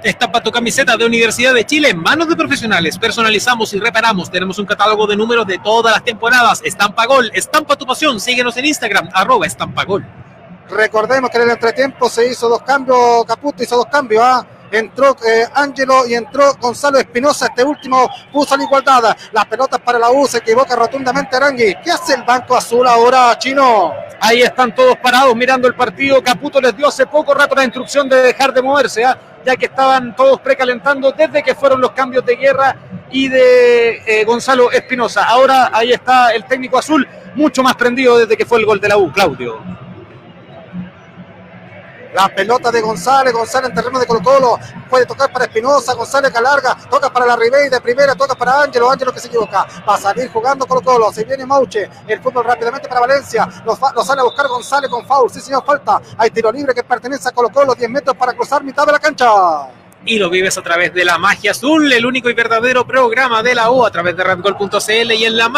Estampa tu camiseta de Universidad de Chile en manos de profesionales. Personalizamos y reparamos. Tenemos un catálogo de números de todas las temporadas. Estampa Gol, estampa tu pasión. Síguenos en Instagram, arroba estampa gol. Recordemos que en el entretiempo se hizo dos cambios, Caputo hizo dos cambios. ¿ah? Entró eh, Ángelo y entró Gonzalo Espinosa. Este último puso la igualdad. Las pelotas para la U se equivoca rotundamente Arangui. ¿Qué hace el Banco Azul ahora, Chino? Ahí están todos parados mirando el partido. Caputo les dio hace poco rato la instrucción de dejar de moverse, ¿ah? ya que estaban todos precalentando desde que fueron los cambios de guerra y de eh, Gonzalo Espinosa. Ahora ahí está el técnico azul, mucho más prendido desde que fue el gol de la U, Claudio. La pelota de González, González en terreno de Colo Colo, puede tocar para Espinosa, González que alarga, toca para la Ribey de primera, toca para Ángelo, Ángelo que se equivoca, va a salir jugando Colo Colo, se viene Mauche, el fútbol rápidamente para Valencia, lo, sale a buscar González con foul, sí señor, falta, hay tiro libre que pertenece a Colo Colo, 10 metros para cruzar mitad de la cancha. Y lo vives a través de la magia azul, el único y verdadero programa de la U a través de redgol.cl y en la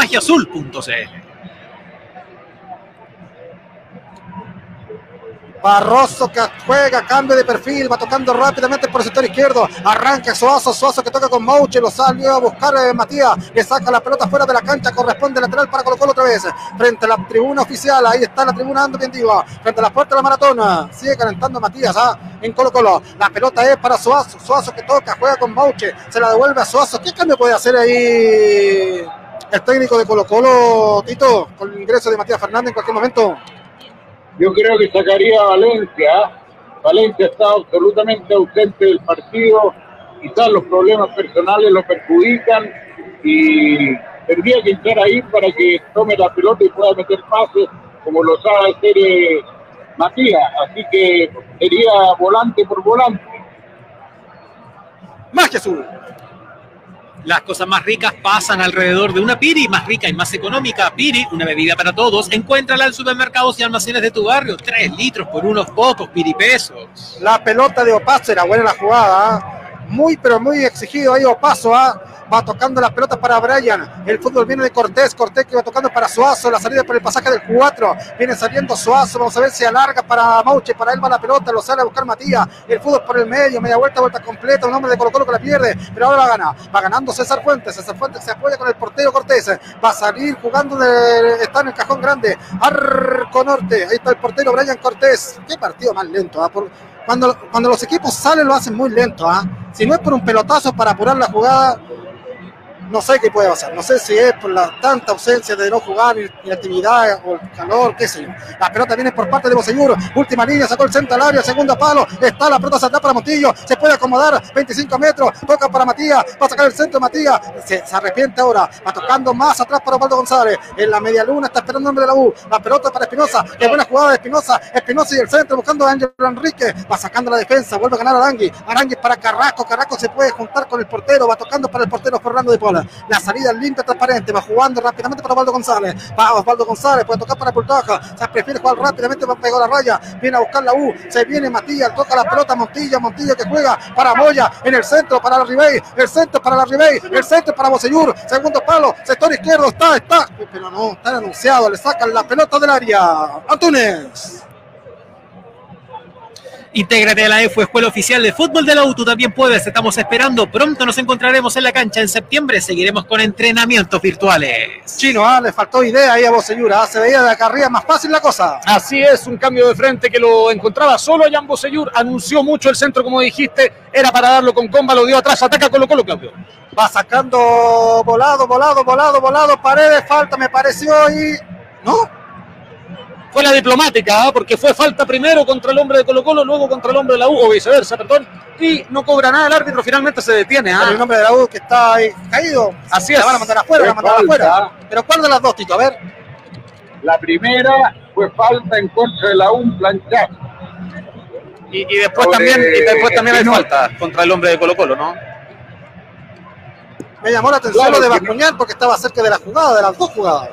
Barroso que juega, cambio de perfil, va tocando rápidamente por el sector izquierdo. Arranca Suazo, Suazo que toca con Mauche, lo salió a buscar eh, Matías, le saca la pelota fuera de la cancha, corresponde lateral para Colo Colo otra vez. Frente a la tribuna oficial, ahí está la tribuna ando bien diva. Frente a la puerta de la maratona, sigue calentando Matías ¿ah? en Colo Colo. La pelota es para Suazo, Suazo que toca, juega con Mauche, se la devuelve a Suazo. ¿Qué cambio puede hacer ahí el técnico de Colo Colo, Tito, con el ingreso de Matías Fernández en cualquier momento? Yo creo que sacaría a Valencia. Valencia está absolutamente ausente del partido. Quizás los problemas personales lo perjudican y tendría que entrar ahí para que tome la pelota y pueda meter pases como lo sabe hacer eh, Matías. Así que sería volante por volante. Más Jesús. Las cosas más ricas pasan alrededor de una Piri, más rica y más económica. Piri, una bebida para todos. Encuéntrala en supermercados y almacenes de tu barrio. Tres litros por unos pocos piripesos. La pelota de Opaso era buena la jugada. ¿ah? Muy, pero muy exigido ahí Opaso. ¿ah? Va tocando la pelota para Brian. El fútbol viene de Cortés, Cortés que va tocando para Suazo, la salida por el pasaje del 4. Viene saliendo Suazo, vamos a ver si alarga para Mauche, para él va la pelota, lo sale a buscar Matías. El fútbol por el medio, media vuelta, vuelta completa, un hombre de Colo Colo que la pierde, pero ahora va a ganar. Va ganando César Fuentes, César Fuentes se apoya con el portero Cortés, va a salir jugando, de, está en el cajón grande, Arco Norte, ahí está el portero Brian Cortés. Qué partido más lento, ¿ah? cuando, cuando los equipos salen lo hacen muy lento. ¿ah? Si no es por un pelotazo para apurar la jugada, no sé qué puede pasar. No sé si es por la tanta ausencia de no jugar, y actividad o el calor, qué sé yo. La pelota viene por parte de Boseyur. Última línea, sacó el centro al área, segundo palo. Está la pelota saltada para Montillo. Se puede acomodar, 25 metros. Toca para Matías. Va a sacar el centro Matías. Se, arrepiente ahora. Va tocando más atrás para Osvaldo González. En la media luna está esperando el nombre de la U. La pelota para Espinosa. Qué buena jugada de Espinosa. Espinosa y el centro buscando a Ángel Enrique. Va sacando la defensa. Vuelve a ganar Arangui. Arangui para Carrasco. Carrasco se puede juntar con el portero. Va tocando para el portero Fernando de Pola. La salida limpia, transparente. Va jugando rápidamente para Osvaldo González. Va Osvaldo González, puede tocar para Pultaja. O sea, prefiere jugar rápidamente, va a pegar la raya. Viene a buscar la U. Se viene Matías, toca la pelota Montilla. Montilla que juega para Moya en el centro, para la Ribey. El centro para la Ribey. El centro para Boseyur. Segundo palo. Sector izquierdo. Está, está. Pero no, está anunciado. Le sacan la pelota del área. Antunes. Intégrate a la EFU Escuela Oficial de Fútbol de la U. Tú también puedes. Estamos esperando. Pronto nos encontraremos en la cancha. En septiembre seguiremos con entrenamientos virtuales. Chino, ¿ah? le faltó idea ahí a Boseyura. ¿ah? Se veía de acá arriba más fácil la cosa. Así es, un cambio de frente que lo encontraba solo Jan Boseyur. Anunció mucho el centro, como dijiste. Era para darlo con comba, lo dio atrás. Ataca Colo Colo, Claudio. Va sacando volado, volado, volado, volado. Paredes, falta, me pareció y. ¿No? Fue la diplomática, ¿ah? porque fue falta primero contra el hombre de Colo Colo, luego contra el hombre de la U, o viceversa, perdón, y no cobra nada el árbitro, finalmente se detiene. ¿ah? El hombre de la U que está ahí caído, así es. La van a mandar afuera, la van a mandar afuera. Pero ¿cuál de las dos, Tito? A ver. La primera fue falta en contra de la U, un planchazo. Y, y, después también, y después también hay falta contra el hombre de Colo Colo, ¿no? Me llamó la atención lo de Bascuñán porque estaba cerca de la jugada, de las dos jugadas.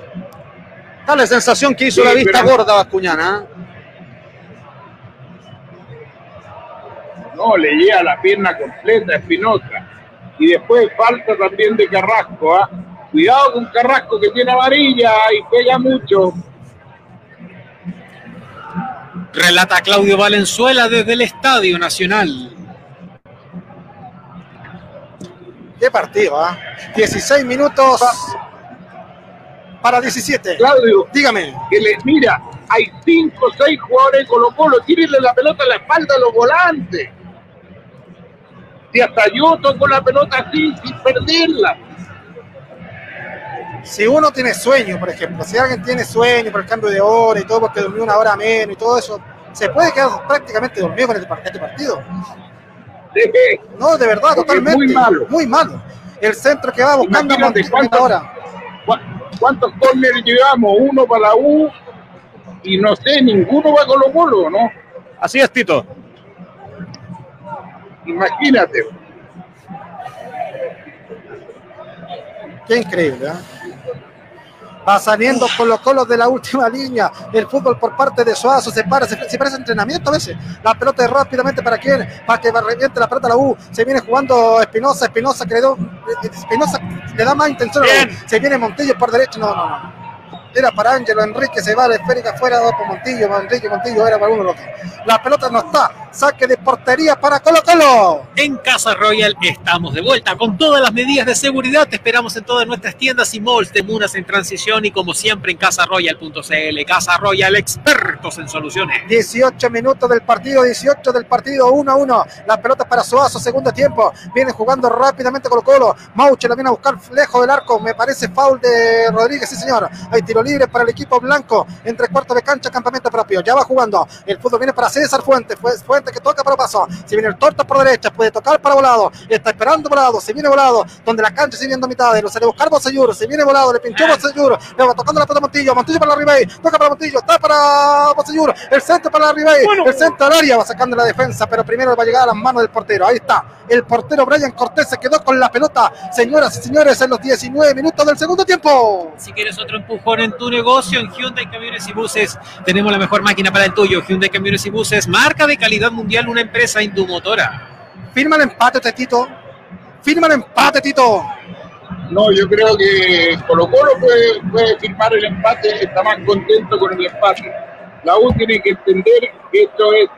Da la sensación que hizo la vista gorda Bascuñana. No, le llega la pierna completa a Espinosa. Y después falta también de Carrasco. ¿ah? Cuidado con Carrasco que tiene amarilla y pega mucho. Relata Claudio Valenzuela desde el Estadio Nacional. Qué partido, ¿ah? 16 minutos para 17. Claudio, dígame. Que le, mira, hay 5 o 6 jugadores de Colo Colo, tírenle la pelota a la espalda a los volantes. Y hasta yo toco la pelota así, sin perderla. Si uno tiene sueño, por ejemplo, si alguien tiene sueño por el cambio de hora y todo, porque durmió una hora menos y todo eso, se puede quedar prácticamente dormido con este, partido. No, de verdad, totalmente. Muy malo. Muy malo. El centro que va buscando a ahora. ¿Cuántos corners llevamos? Uno para la U y no sé, ninguno va con los bolos, ¿no? Así es, Tito. Imagínate. Qué increíble, ¿eh? Va saliendo con los colos de la última línea. El fútbol por parte de Suazo se para, se, se parece entrenamiento a veces. La pelota es rápidamente para quién, para que reviente la pelota a la U. Se viene jugando Espinosa, Espinosa que le da, Espinosa le da más intención a la U. Se viene Montillo por derecha, no, no, no. Era para Ángelo Enrique, se va la esférica fuera por Montillo, Enrique Montillo era para uno loco. La pelota no está. Saque de portería para Colo Colo. En Casa Royal estamos de vuelta con todas las medidas de seguridad. Te esperamos en todas nuestras tiendas y malls de Munas en transición y como siempre en casaroyal.cl. Casa Royal, expertos en soluciones. 18 minutos del partido, 18 del partido, 1 a 1. La pelota para Suazo, segundo tiempo. Viene jugando rápidamente Colo Colo. Mauche la viene a buscar lejos del arco. Me parece foul de Rodríguez, sí señor. Hay tiro libre para el equipo blanco. Entre cuartos de cancha, campamento propio. Ya va jugando. El fútbol viene para César Fuentes. Fuentes que toca para paso. Se viene el torta por derecha. Puede tocar para volado. Está esperando volado. Se viene volado. Donde la cancha sigue viendo mitad. Lo sale a buscar Bocellur. Se viene volado. Le pinchó Bocellur. Le va tocando la pelota a Montillo. Montillo para la Ribey. Toca para Montillo. Está para Bocellur. El centro para la Ribey. El centro al área. Va sacando la defensa. Pero primero va a llegar a las manos del portero. Ahí está. El portero Brian Cortés se quedó con la pelota. Señoras y señores, en los 19 minutos del segundo tiempo. Si quieres otro empujón en tu negocio, en Hyundai Camiones y Buses, tenemos la mejor máquina para el tuyo. Hyundai Camiones y Buses, marca de calidad mundial, una empresa indumotora. Firma el empate, Tito. Firma el empate, Tito. No, yo creo que Colo Colo puede, puede firmar el empate, está más contento con el empate. La U tiene que entender que esto es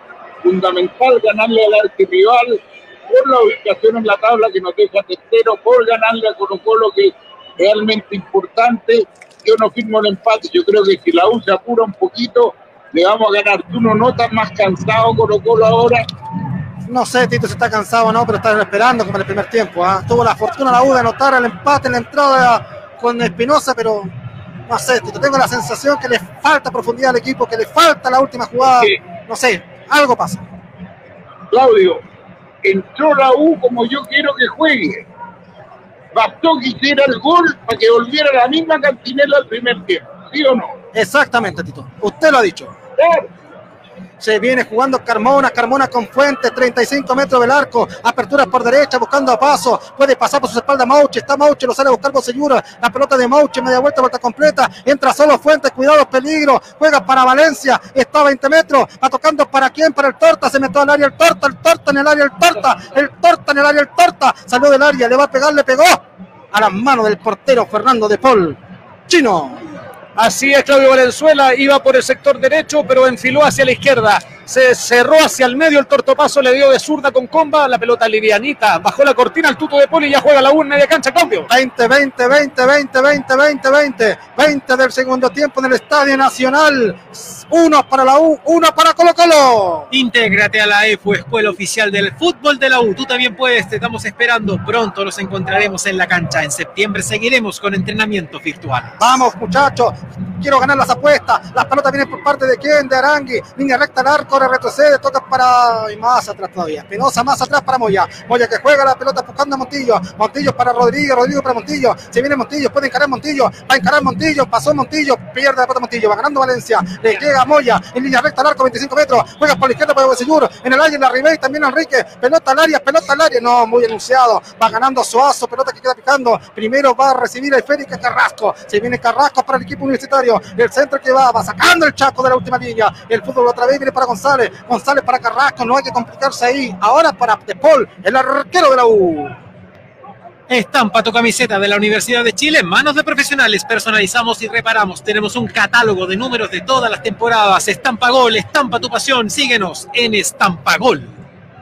fundamental, ganarle al archirrival por la ubicación en la tabla que nos deja tercero, por ganarle a Colo Colo que es realmente importante. Yo no firmo el empate, yo creo que si la U se apura un poquito, le vamos a ganar. ¿Tú no notas más cansado Colo Colo ahora? No sé, Tito, si está cansado o no, pero está esperando como en el primer tiempo. ¿ah? Tuvo la fortuna la U de anotar el empate en la entrada con Espinosa, pero no sé, Tito, tengo la sensación que le falta profundidad al equipo, que le falta la última jugada. Sí. No sé, algo pasa. Claudio, entró la U como yo quiero que juegue. Bastó que hiciera el gol para que volviera la misma cantinela al primer tiempo, ¿sí o no? Exactamente, Tito. Usted lo ha dicho. Claro. Se viene jugando Carmona, Carmona con Fuentes, 35 metros del arco, apertura por derecha, buscando a paso, puede pasar por su espalda Mauche, está Mauche, lo sale a buscar Bocellura, la pelota de Mauche, media vuelta, vuelta completa, entra solo Fuentes, cuidado, peligro, juega para Valencia, está a 20 metros, va tocando para quién, para el Torta, se metió al área el Torta, el Torta en el área, el Torta, el Torta en el área, el Torta, salió del área, le va a pegar, le pegó a las manos del portero Fernando de Paul, chino. Así es, Claudio Valenzuela iba por el sector derecho, pero enfiló hacia la izquierda. Se cerró hacia el medio, el tortopaso le dio de zurda con comba, la pelota livianita, bajó la cortina, el tuto de poli y ya juega la U en media cancha, cambio. 20, 20, 20, 20, 20, 20, 20, 20 del segundo tiempo en el Estadio Nacional. Uno para la U, uno para Colo Colo. Intégrate a la EFU, Escuela Oficial del Fútbol de la U. Tú también puedes, te estamos esperando. Pronto nos encontraremos en la cancha. En septiembre seguiremos con entrenamientos virtuales. Vamos, muchachos. Quiero ganar las apuestas. Las pelotas vienen por parte de quién? De Arangui. Línea recta al arco, retrocede, toca para. Y más atrás todavía. Penosa más atrás para Moya. Moya que juega la pelota buscando a Montillo. Montillo para Rodrigo, Rodrigo para Montillo. Se viene Montillo, puede encarar Montillo. Va a encarar Montillo, pasó Montillo, pierde la pelota Montillo. Va ganando Valencia. Le llega a Moya en línea recta al arco, 25 metros. Juega por la izquierda para Bocellur. En el área, en la Ribey, también Enrique. Pelota al área, pelota al área. No, muy anunciado. Va ganando Suazo, pelota que queda picando. Primero va a recibir el Félix Carrasco. Se viene Carrasco para el equipo universitario. El centro que va, va sacando el chaco de la última línea. El fútbol otra vez viene para González. González para Carrasco. No hay que complicarse ahí. Ahora para De Paul, el arquero de la U. Estampa tu camiseta de la Universidad de Chile en manos de profesionales. Personalizamos y reparamos. Tenemos un catálogo de números de todas las temporadas. Estampa Gol, estampa tu pasión. Síguenos en Estampa Gol.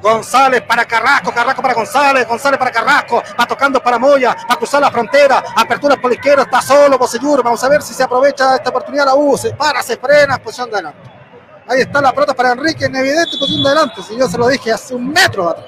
González para Carrasco, Carrasco para González, González para Carrasco, va tocando para Moya, va a cruzar la frontera, apertura por la izquierda, está solo Bocellur, vamos a ver si se aprovecha esta oportunidad la U, se para, se frena, posición de adelante. Ahí está la pelota para Enrique, en evidente posición de adelante, si yo se lo dije hace un metro de atrás.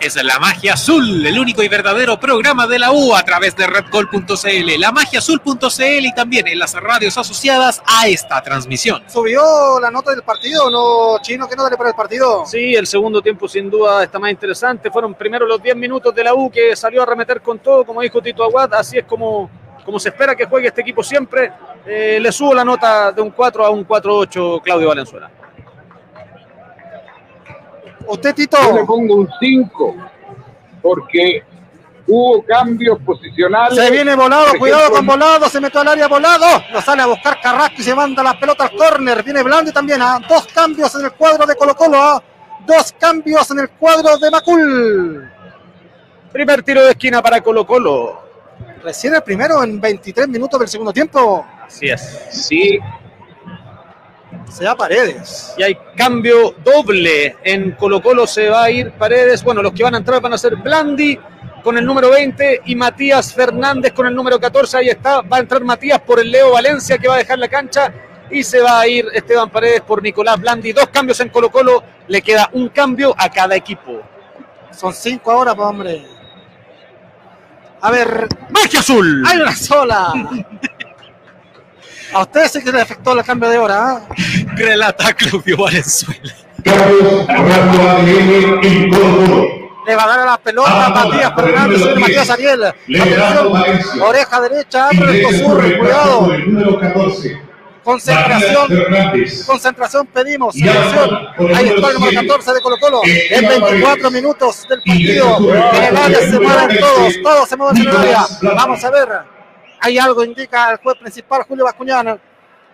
Es la magia azul, el único y verdadero programa de la U a través de redcall.cl, la magiazul.cl y también en las radios asociadas a esta transmisión. ¿Subió la nota del partido o no, Chino? ¿Qué nota le para el partido? Sí, el segundo tiempo sin duda está más interesante. Fueron primero los 10 minutos de la U que salió a remeter con todo, como dijo Tito Aguad. Así es como, como se espera que juegue este equipo siempre. Eh, le subo la nota de un 4 a un 4-8, Claudio Valenzuela. Usted, Tito. Yo le pongo un 5 porque hubo cambios posicionales. Se viene volado, Por cuidado ejemplo, con volado, se metió al área volado, lo sale a buscar Carrasco y se manda la pelota al córner. Viene Blandi también, a dos cambios en el cuadro de Colo Colo, ¿ah? dos cambios en el cuadro de Macul. Primer tiro de esquina para Colo Colo. Recién el primero en 23 minutos del segundo tiempo. Así es. Sí, Se da Paredes. Y hay cambio doble. En Colo Colo se va a ir Paredes. Bueno, los que van a entrar van a ser Blandi con el número 20 y Matías Fernández con el número 14. Ahí está. Va a entrar Matías por el Leo Valencia que va a dejar la cancha. Y se va a ir Esteban Paredes por Nicolás Blandi. Dos cambios en Colo Colo. Le queda un cambio a cada equipo. Son cinco ahora, pues, hombre. A ver, ¡Magia Azul! hay una sola. A ustedes sí que les afectó el cambio de hora. ¿ah? Relata Claudio Valenzuela. Colo. Le va a dar a la pelota Ah, Matías Fernández Matías 10. Ariel. Oreja derecha, abre el cuidado. el número 14. Concentración, concentración pedimos. El Ahí número está el número siete. 14 de Colo Colo. En 24 Paredes. minutos del partido. En el área se mueven todos, 13. todos se mueven en el área. Vamos a ver. Hay algo, indica el juez principal, Julio Bascuñán.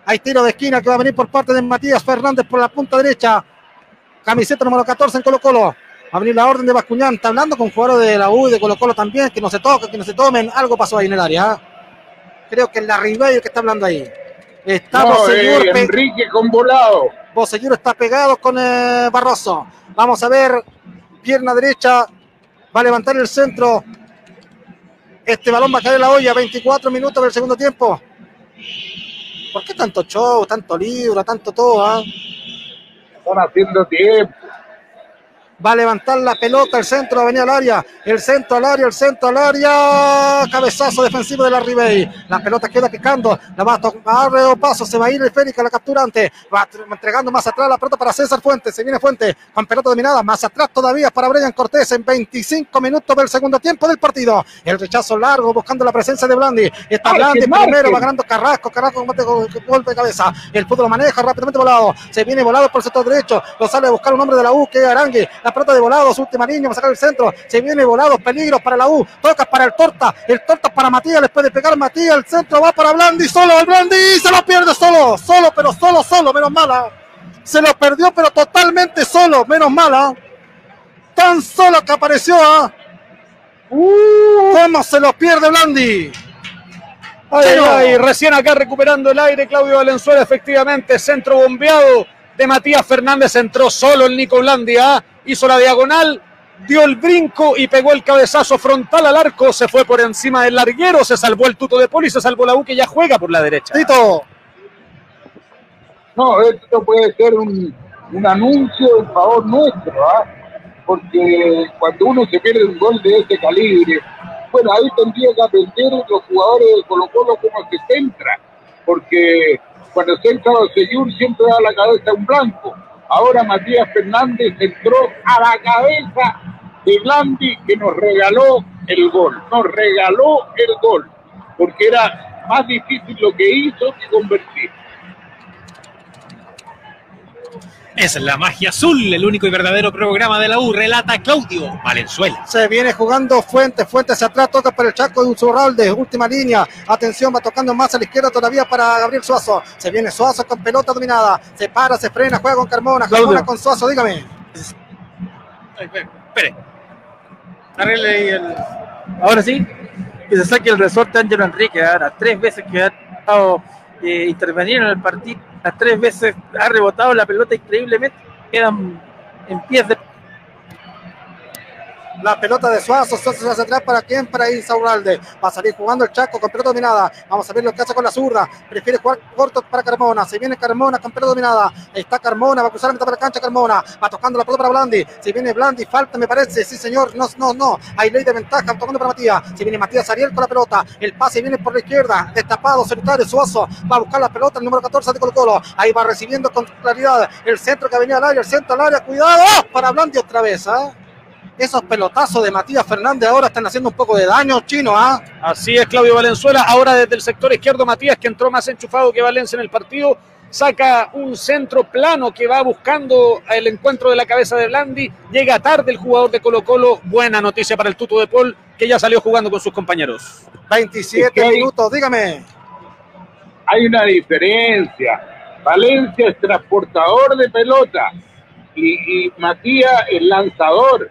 Hay tiro de esquina que va a venir por parte de Matías Fernández por la punta derecha. Camiseta número 14 en Colo Colo. Va a venir la orden de Bascuñán. Está hablando con jugadores de la U y de Colo Colo también. Que no se toquen, que no se tomen. Algo pasó ahí en el área. Creo que es la Ribeiro que está hablando ahí. Estamos, no, señor. eh, Enrique con volado. Bocellero está pegado con eh, Barroso. Vamos a ver. Pierna derecha. Va a levantar el centro. Este balón va a caer en la olla. 24 minutos del segundo tiempo. ¿Por qué tanto show, tanto libro, tanto todo? ah? Están haciendo tiempo. Va a levantar la pelota, el centro va a venir al área, el centro al área, el centro al área, cabezazo defensivo de la Ribey. La pelota queda picando, la va a tomar de paso, se va a ir el Fénix a la capturante, va tr- entregando más atrás la pelota para César Fuentes, se viene Fuentes con pelota dominada, más atrás todavía para Brian Cortés en 25 minutos del segundo tiempo del partido. El rechazo largo buscando la presencia de Blandi, está Blandi primero, va ganando Carrasco, Carrasco con golpe de cabeza, el fútbol lo maneja rápidamente volado, se viene volado por el sector derecho, lo sale a buscar un hombre de la U que es Arangui, la pelota de volado, su última línea, va a sacar el centro, se viene volado, peligros para la U, toca para el Torta, el Torta para Matías, les puede pegar Matías, el centro va para Blandi, solo el Blandi, se lo pierde solo, solo, pero solo, solo, menos mala, se lo perdió, pero totalmente solo, menos mala, tan solo que apareció, ¿ah? ¿Cómo se lo pierde Blandi? Ay, ay, recién acá recuperando el aire, Claudio Valenzuela, efectivamente, centro bombeado de Matías Fernández, entró solo el Nico Blandia, hizo la diagonal, dio el brinco y pegó el cabezazo frontal al arco, se fue por encima del larguero, se salvó el tuto de Poli, se salvó la U que ya juega por la derecha. Tito, No, esto puede ser un, un anuncio en favor nuestro, ¿ah? porque cuando uno se pierde un gol de ese calibre, bueno, ahí tendría que aprender los jugadores de Colo Colo cómo se centra, porque cuando se entra a Seyur siempre da la cabeza a un blanco. Ahora Matías Fernández entró a la cabeza de Blandi que nos regaló el gol, nos regaló el gol, porque era más difícil lo que hizo que convertir. Es la magia azul, el único y verdadero programa de la U, relata Claudio Valenzuela. Se viene jugando Fuentes, Fuentes hacia atrás, toca para el Chaco de Unzurralde, última línea. Atención, va tocando más a la izquierda todavía para Gabriel Suazo. Se viene Suazo con pelota dominada. Se para, se frena, juega con Carmona. Claudio. Carmona con Suazo, dígame. Ay, espere. Arregle ahí el. Ahora sí, que se saque el resorte Ángelo Enrique. Ahora, tres veces que ha estado eh, intervenir en el partido, las tres veces ha rebotado la pelota increíblemente. Quedan en pies de. La pelota de Suazo, Suazo hacia atrás para quién, para Insaurralde. Va a salir jugando el Chaco con pelota dominada. Vamos a ver lo que hace con la zurda. Prefiere jugar corto para Carmona. Se viene Carmona con pelota dominada. Está Carmona, va a cruzar la mitad de la cancha Carmona. Va tocando la pelota para Blandi. Se viene Blandi, falta me parece. Sí, señor. No, no, no. Hay ley de ventaja. Tocando para Matías. Se viene Matías Ariel con la pelota. El pase viene por la izquierda. Destapado, solitario, Suazo. Va a buscar la pelota el número 14 de Colo Colo. Ahí va recibiendo con claridad el centro que venía al área. El centro al área. Cuidado. Para Blandi otra vez. ¿ah? Esos pelotazos de Matías Fernández ahora están haciendo un poco de daño, chino, ¿ah? Así es, Claudio Valenzuela. Ahora desde el sector izquierdo, Matías, que entró más enchufado que Valencia en el partido, saca un centro plano que va buscando el encuentro de la cabeza de Blandi. Llega tarde el jugador de Colo Colo. Buena noticia para el Tuto de Paul, que ya salió jugando con sus compañeros. 27 Es que hay- minutos, dígame. Hay una diferencia. Valencia es transportador de pelota y, y Matías es lanzador.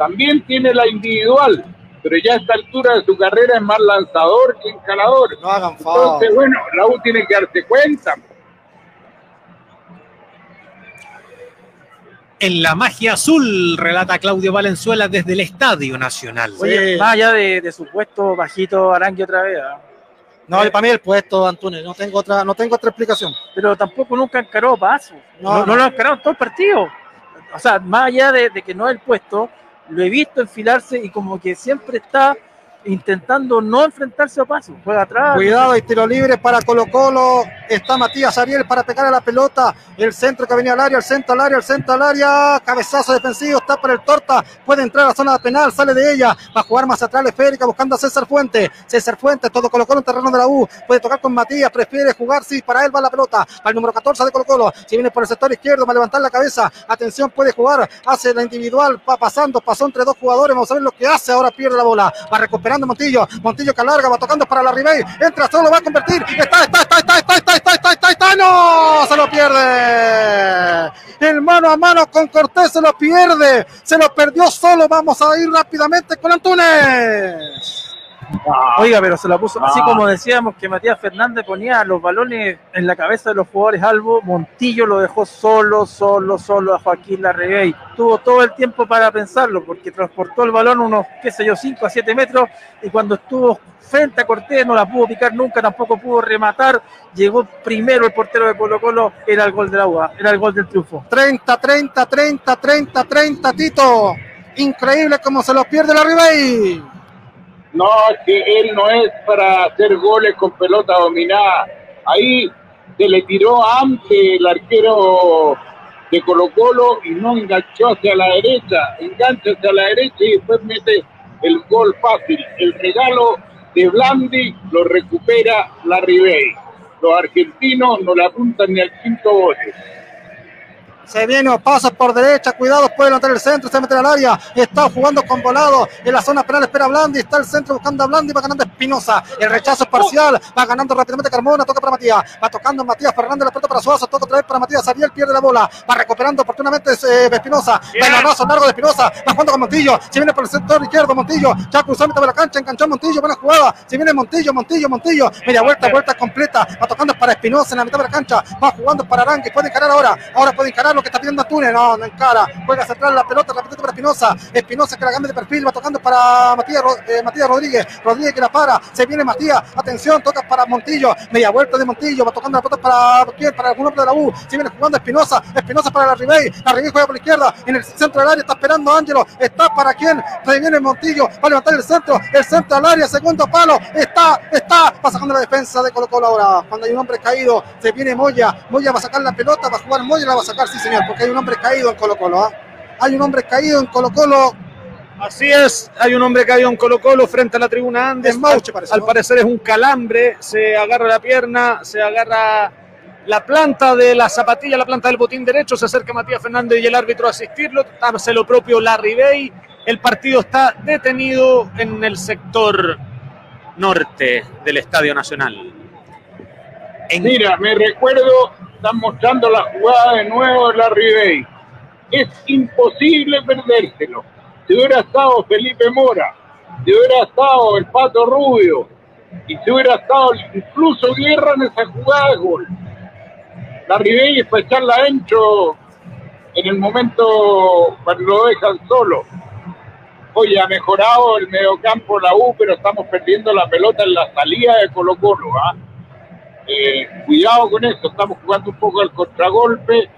También tiene la individual, pero ya a esta altura de su carrera es más lanzador que encarador. No hagan favor. Entonces, bueno, la U tiene que darse cuenta. En la magia azul, relata Claudio Valenzuela desde el Estadio Nacional. Oye, Sí. más allá de, de su puesto bajito Arangue otra vez, ¿ah? No, para mí el puesto, Antunes, no tengo otra, no tengo otra explicación. pero tampoco nunca encaró paso. No, No, no, lo ha encarado en todo el partido. O sea, más allá de, de que no es el puesto, lo he visto enfilarse y como que siempre está intentando no enfrentarse a paso. Juega atrás. Cuidado, hay tiro libre para Colo Colo. Está Matías Ariel para pegar a la pelota. El centro que venía al área, el centro al área, el centro al área. Cabezazo defensivo, está para el torta. Puede entrar a la zona penal, sale de ella. Va a jugar más atrás esférica buscando a César Fuente. César Fuente, todo Colo Colo en terreno de la U. Puede tocar con Matías, prefiere jugar, sí, para él va la pelota. El número 14 de Colo Colo. Si viene por el sector izquierdo, va a levantar la cabeza. Atención, puede jugar. Hace la individual, va pasando, pasó entre dos jugadores. Vamos a ver lo que hace. Ahora pierde la bola. Va recuperando Montillo. Montillo que alarga, va tocando para la Ribey. Entra solo, va a convertir. Está, está, está, está, está, está, está, está, está, está. No, se lo pierde. El mano a mano con Cortés se lo pierde. Se lo perdió solo. Vamos a ir rápidamente con Antunes. Oiga, pero se la puso así como decíamos que Matías Fernández ponía los balones en la cabeza de los jugadores Albo, Montillo lo dejó solo, solo, solo a Joaquín Larreguey. Tuvo todo el tiempo para pensarlo porque transportó el balón unos, qué sé yo, 5 a 7 metros y cuando estuvo frente a Cortés no la pudo picar nunca, tampoco pudo rematar. Llegó primero el portero de Colo Colo, era el gol del agua, era el gol del triunfo. 30, 30, 30, 30, 30, Tito. Increíble cómo se lo pierde la Ribey. No, es que él no es para hacer goles con pelota dominada. Ahí se le tiró antes el arquero de Colo Colo y no enganchó hacia la derecha. Engancha hacia la derecha y después mete el gol fácil. El regalo de Blandi lo recupera la Ribey. Los argentinos no le apuntan ni al quinto bote. Se viene pasos por derecha, cuidado, puede levantar el centro, se mete al área, está jugando con volado, en la zona penal espera a Blandi, está el centro buscando a Blandi, va ganando Espinosa, el rechazo es parcial, va ganando rápidamente Carmona, toca para Matías, va tocando Matías Fernández, la pelota para Suazo, toca otra vez para Matías, Ariel pierde la bola, va recuperando oportunamente eh, Espinosa, abrazo largo de Espinosa, va jugando con Montillo, se viene por el sector izquierdo Montillo, ya cruzó mitad de la cancha, enganchó a Montillo, buena jugada, se viene Montillo, Montillo, Montillo, media vuelta, vuelta completa, va tocando para Espinosa en la mitad de la cancha, va jugando para Arangue, puede encarar ahora, ahora puede encarar que está pidiendo Túnez, no, no encara, juega atrás la pelota, repite para Espinosa, Espinosa que la cambia de perfil, va tocando para Matías, eh, Matías Rodríguez, Rodríguez que la para, se viene Matías, atención, toca para Montillo, media vuelta de Montillo, va tocando la pelota para quién, para algún hombre de la U, se viene jugando Espinosa, Espinosa para la Ribey, la Ribey juega por la izquierda, en el centro del área está esperando Ángelo, está para quién, se viene Montillo, va a levantar el centro, el centro al área, segundo palo, está, está, va sacando la defensa de Colo Colo ahora, cuando hay un hombre caído, se viene Moya, Moya va a sacar la pelota, va a jugar Moya la va a sacar, sí señor, porque hay un hombre caído en Colo Colo, ¿ah? hay un hombre caído en Colo Colo, Así es, hay un hombre caído en Colo Colo frente a la tribuna Andes. Es Mauche, parece, al ¿no? parecer es un calambre, se agarra la pierna, se agarra la planta de la zapatilla, la planta del botín derecho, se acerca Matías Fernández y el árbitro a asistirlo, hace lo propio Larry Bay. El partido está detenido en el sector norte del Estadio Nacional. En- Mira, me recuerdo, están mostrando la jugada de nuevo de la Ribey. Es imposible perdérselo. Si hubiera estado Felipe Mora, si hubiera estado el Pato Rubio, y si hubiera estado incluso Guerra en esa jugada de gol. La Ribey es para echarla adentro en el momento cuando lo dejan solo. Oye, ha mejorado el mediocampo la U, pero estamos perdiendo la pelota en la salida de Colo Colo, ¿ah? Cuidado con eso, estamos jugando un poco al contragolpe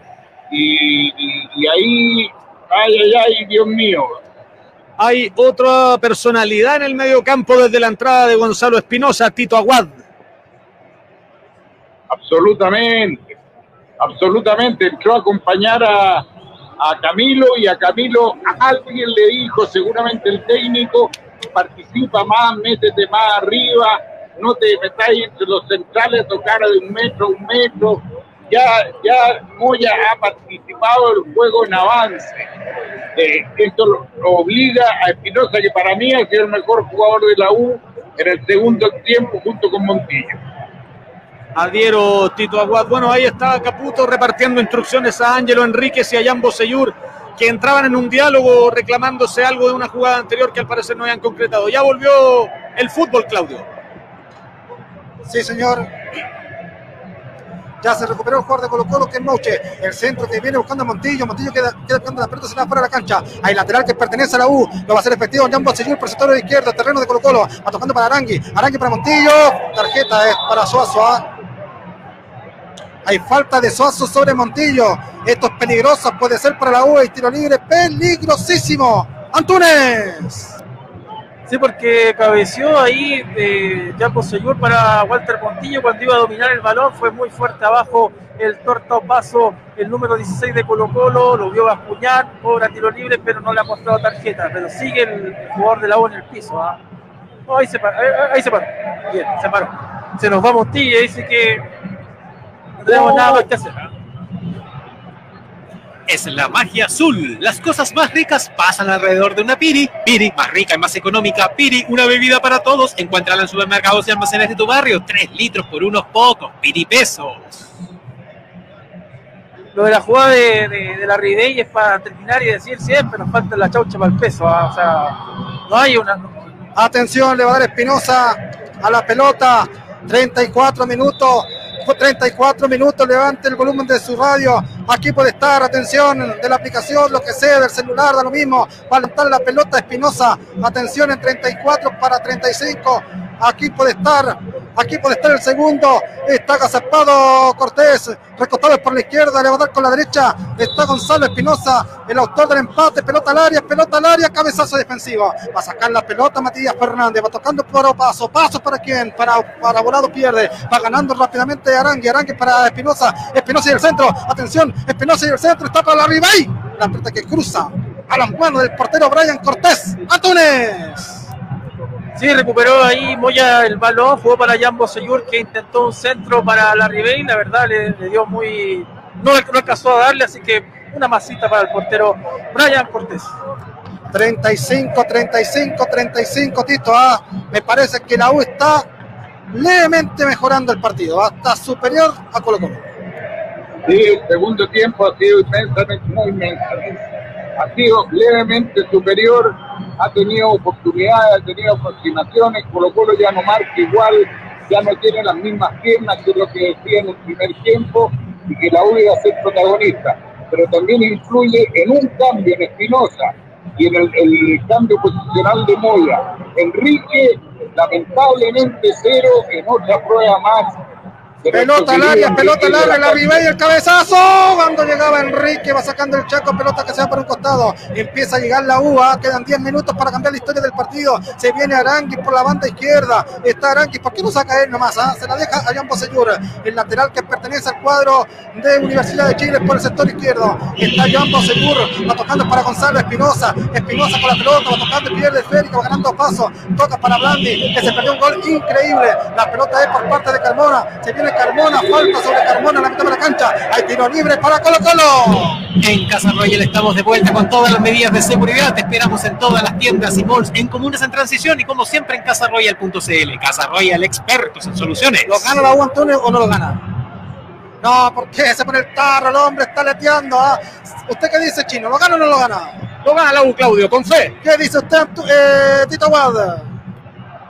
y, y- y ahí, ay, ay, ay, Dios mío. Hay otra personalidad en el medio campo desde la entrada de Gonzalo Espinosa, Tito Aguad. Absolutamente, absolutamente. Entró a acompañar a, a Camilo y a Camilo alguien le dijo, seguramente el técnico, participa más, métete más arriba, no te metáis entre los centrales, tocar de un metro un metro. Ya, ya Moya ha participado del juego en avance. Eh, esto lo, obliga a Espinosa, que para mí ha sido el mejor jugador de la U en el segundo tiempo junto con Montillo. Adhiero Tito Aguad. Bueno, ahí está Caputo repartiendo instrucciones a Ángelo Enríquez y a Jan Bosellur, que entraban en un diálogo reclamándose algo de una jugada anterior que al parecer no habían concretado. Ya volvió el fútbol, Claudio. Sí, señor. Ya se recuperó el jugador de Colo Colo, que es Mouche. El centro que viene buscando a Montillo. Montillo queda, queda buscando la pelota, se la fuera de la cancha. Hay lateral que pertenece a la U. Lo va a hacer efectivo Jan Bosellur por el sector de izquierda, terreno de Colo Colo. Va tocando para Arangui. Arangui para Montillo. Tarjeta es para Suazo. ¿ah? Hay falta de Suazo sobre Montillo. Esto es peligroso. Puede ser para la U. Y tiro libre peligrosísimo. Antunes. Sí, porque cabeció ahí eh, Jaco Seyur para Walter Montillo cuando iba a dominar el balón. Fue muy fuerte abajo el torto paso, el número 16 de Colo Colo. Lo vio apuñar, cobra tiro libre, pero no le ha mostrado tarjeta. Pero sigue el jugador de la U en el piso. ¿ah? Oh, ahí se paró. Ahí, ahí se paró. Bien, se paró. Se nos va Montillo y dice que no tenemos nada más que hacer. ¿ah? Es la magia azul. Las cosas más ricas pasan alrededor de una Piri. Piri, más rica y más económica. Piri, una bebida para todos. Encuéntrala en supermercados y almacenes de tu barrio. 3 litros por unos pocos. Piri pesos. Lo de la jugada de, de, de la Ridey es para terminar y decir siempre nos falta la chaucha para el peso. ¿ah? O sea, no hay una. Atención, le va a dar Espinosa a la pelota. 34 minutos. 34 minutos, levante el volumen de su radio. Aquí puede estar, atención, de la aplicación, lo que sea, del celular, da lo mismo. Va a levantar la pelota Espinosa. Atención en 34 para 35. Aquí puede estar, aquí puede estar el segundo. Está agazapado Cortés, recostado por la izquierda, le va a dar con la derecha. Está Gonzalo Espinosa, el autor del empate. Pelota al área, pelota al área, cabezazo defensivo. Va a sacar la pelota Matías Fernández, va tocando por paso. Paso para quién, para, para Volado pierde. Va ganando rápidamente Arangui, Arangui para Espinosa. Espinosa y el centro, atención, Espinosa y el centro, está para la Ribey. La pelota que cruza a las manos del portero Brian Cortés. Antunes. Sí, recuperó ahí Moya el balón, jugó para Jambo Seyur que intentó un centro para la Ribey, la verdad le, le dio muy... No, no alcanzó a darle, así que una masita para el portero Brian Cortés. 35, 35, 35, Tito. Ah, me parece que la U está levemente mejorando el partido. ah, Está superior a Colo Colo. Sí, el segundo tiempo ha sido inmensamente, muy inmensamente. Ha sido levemente superior, ha tenido oportunidades, ha tenido aproximaciones. Colo Colo ya no marca igual, ya no tiene las mismas piernas que lo que decía en el primer tiempo y que la iba a ser protagonista. Pero también influye en un cambio en Espinosa y en el, el cambio posicional de Moya. Enrique, lamentablemente cero en otra prueba más. Pelota al área, pelota al área, la Ribey, el cabezazo. Enrique, va sacando el chaco, pelota que se va por un costado. Empieza a llegar la UA, quedan 10 minutos para cambiar la historia del partido. Se viene Aranguis por la banda izquierda. Está Aranguis, ¿por qué no saca él nomás? ah? Se la deja a Jan Bosellur, el lateral que pertenece al cuadro de Universidad de Chile por el sector izquierdo. Está Jan Bosellur, va tocando para Gonzalo Espinosa. Espinosa con la pelota, va tocando pierde el Férico, va ganando paso. Toca para Blandi, que se perdió un gol increíble. La pelota es por parte de Carmona. Se viene Carmona, falta sobre Carmona en la mitad de la cancha. Hay tiro libre para Colo Colo. En Casa Royal estamos de vuelta con todas las medidas de seguridad. Te esperamos en todas las tiendas y malls, en comunas en transición y como siempre en casaroyal.cl. Casa Royal, expertos en soluciones. ¿Lo gana la U Antonio o no lo gana? No, ¿por qué? Se pone el tarro, el hombre está leteando. ah. ¿Usted qué dice, Chino? ¿Lo gana o no lo gana? Lo gana la U, Claudio, con fe. ¿Qué dice usted, eh, Tito Wad?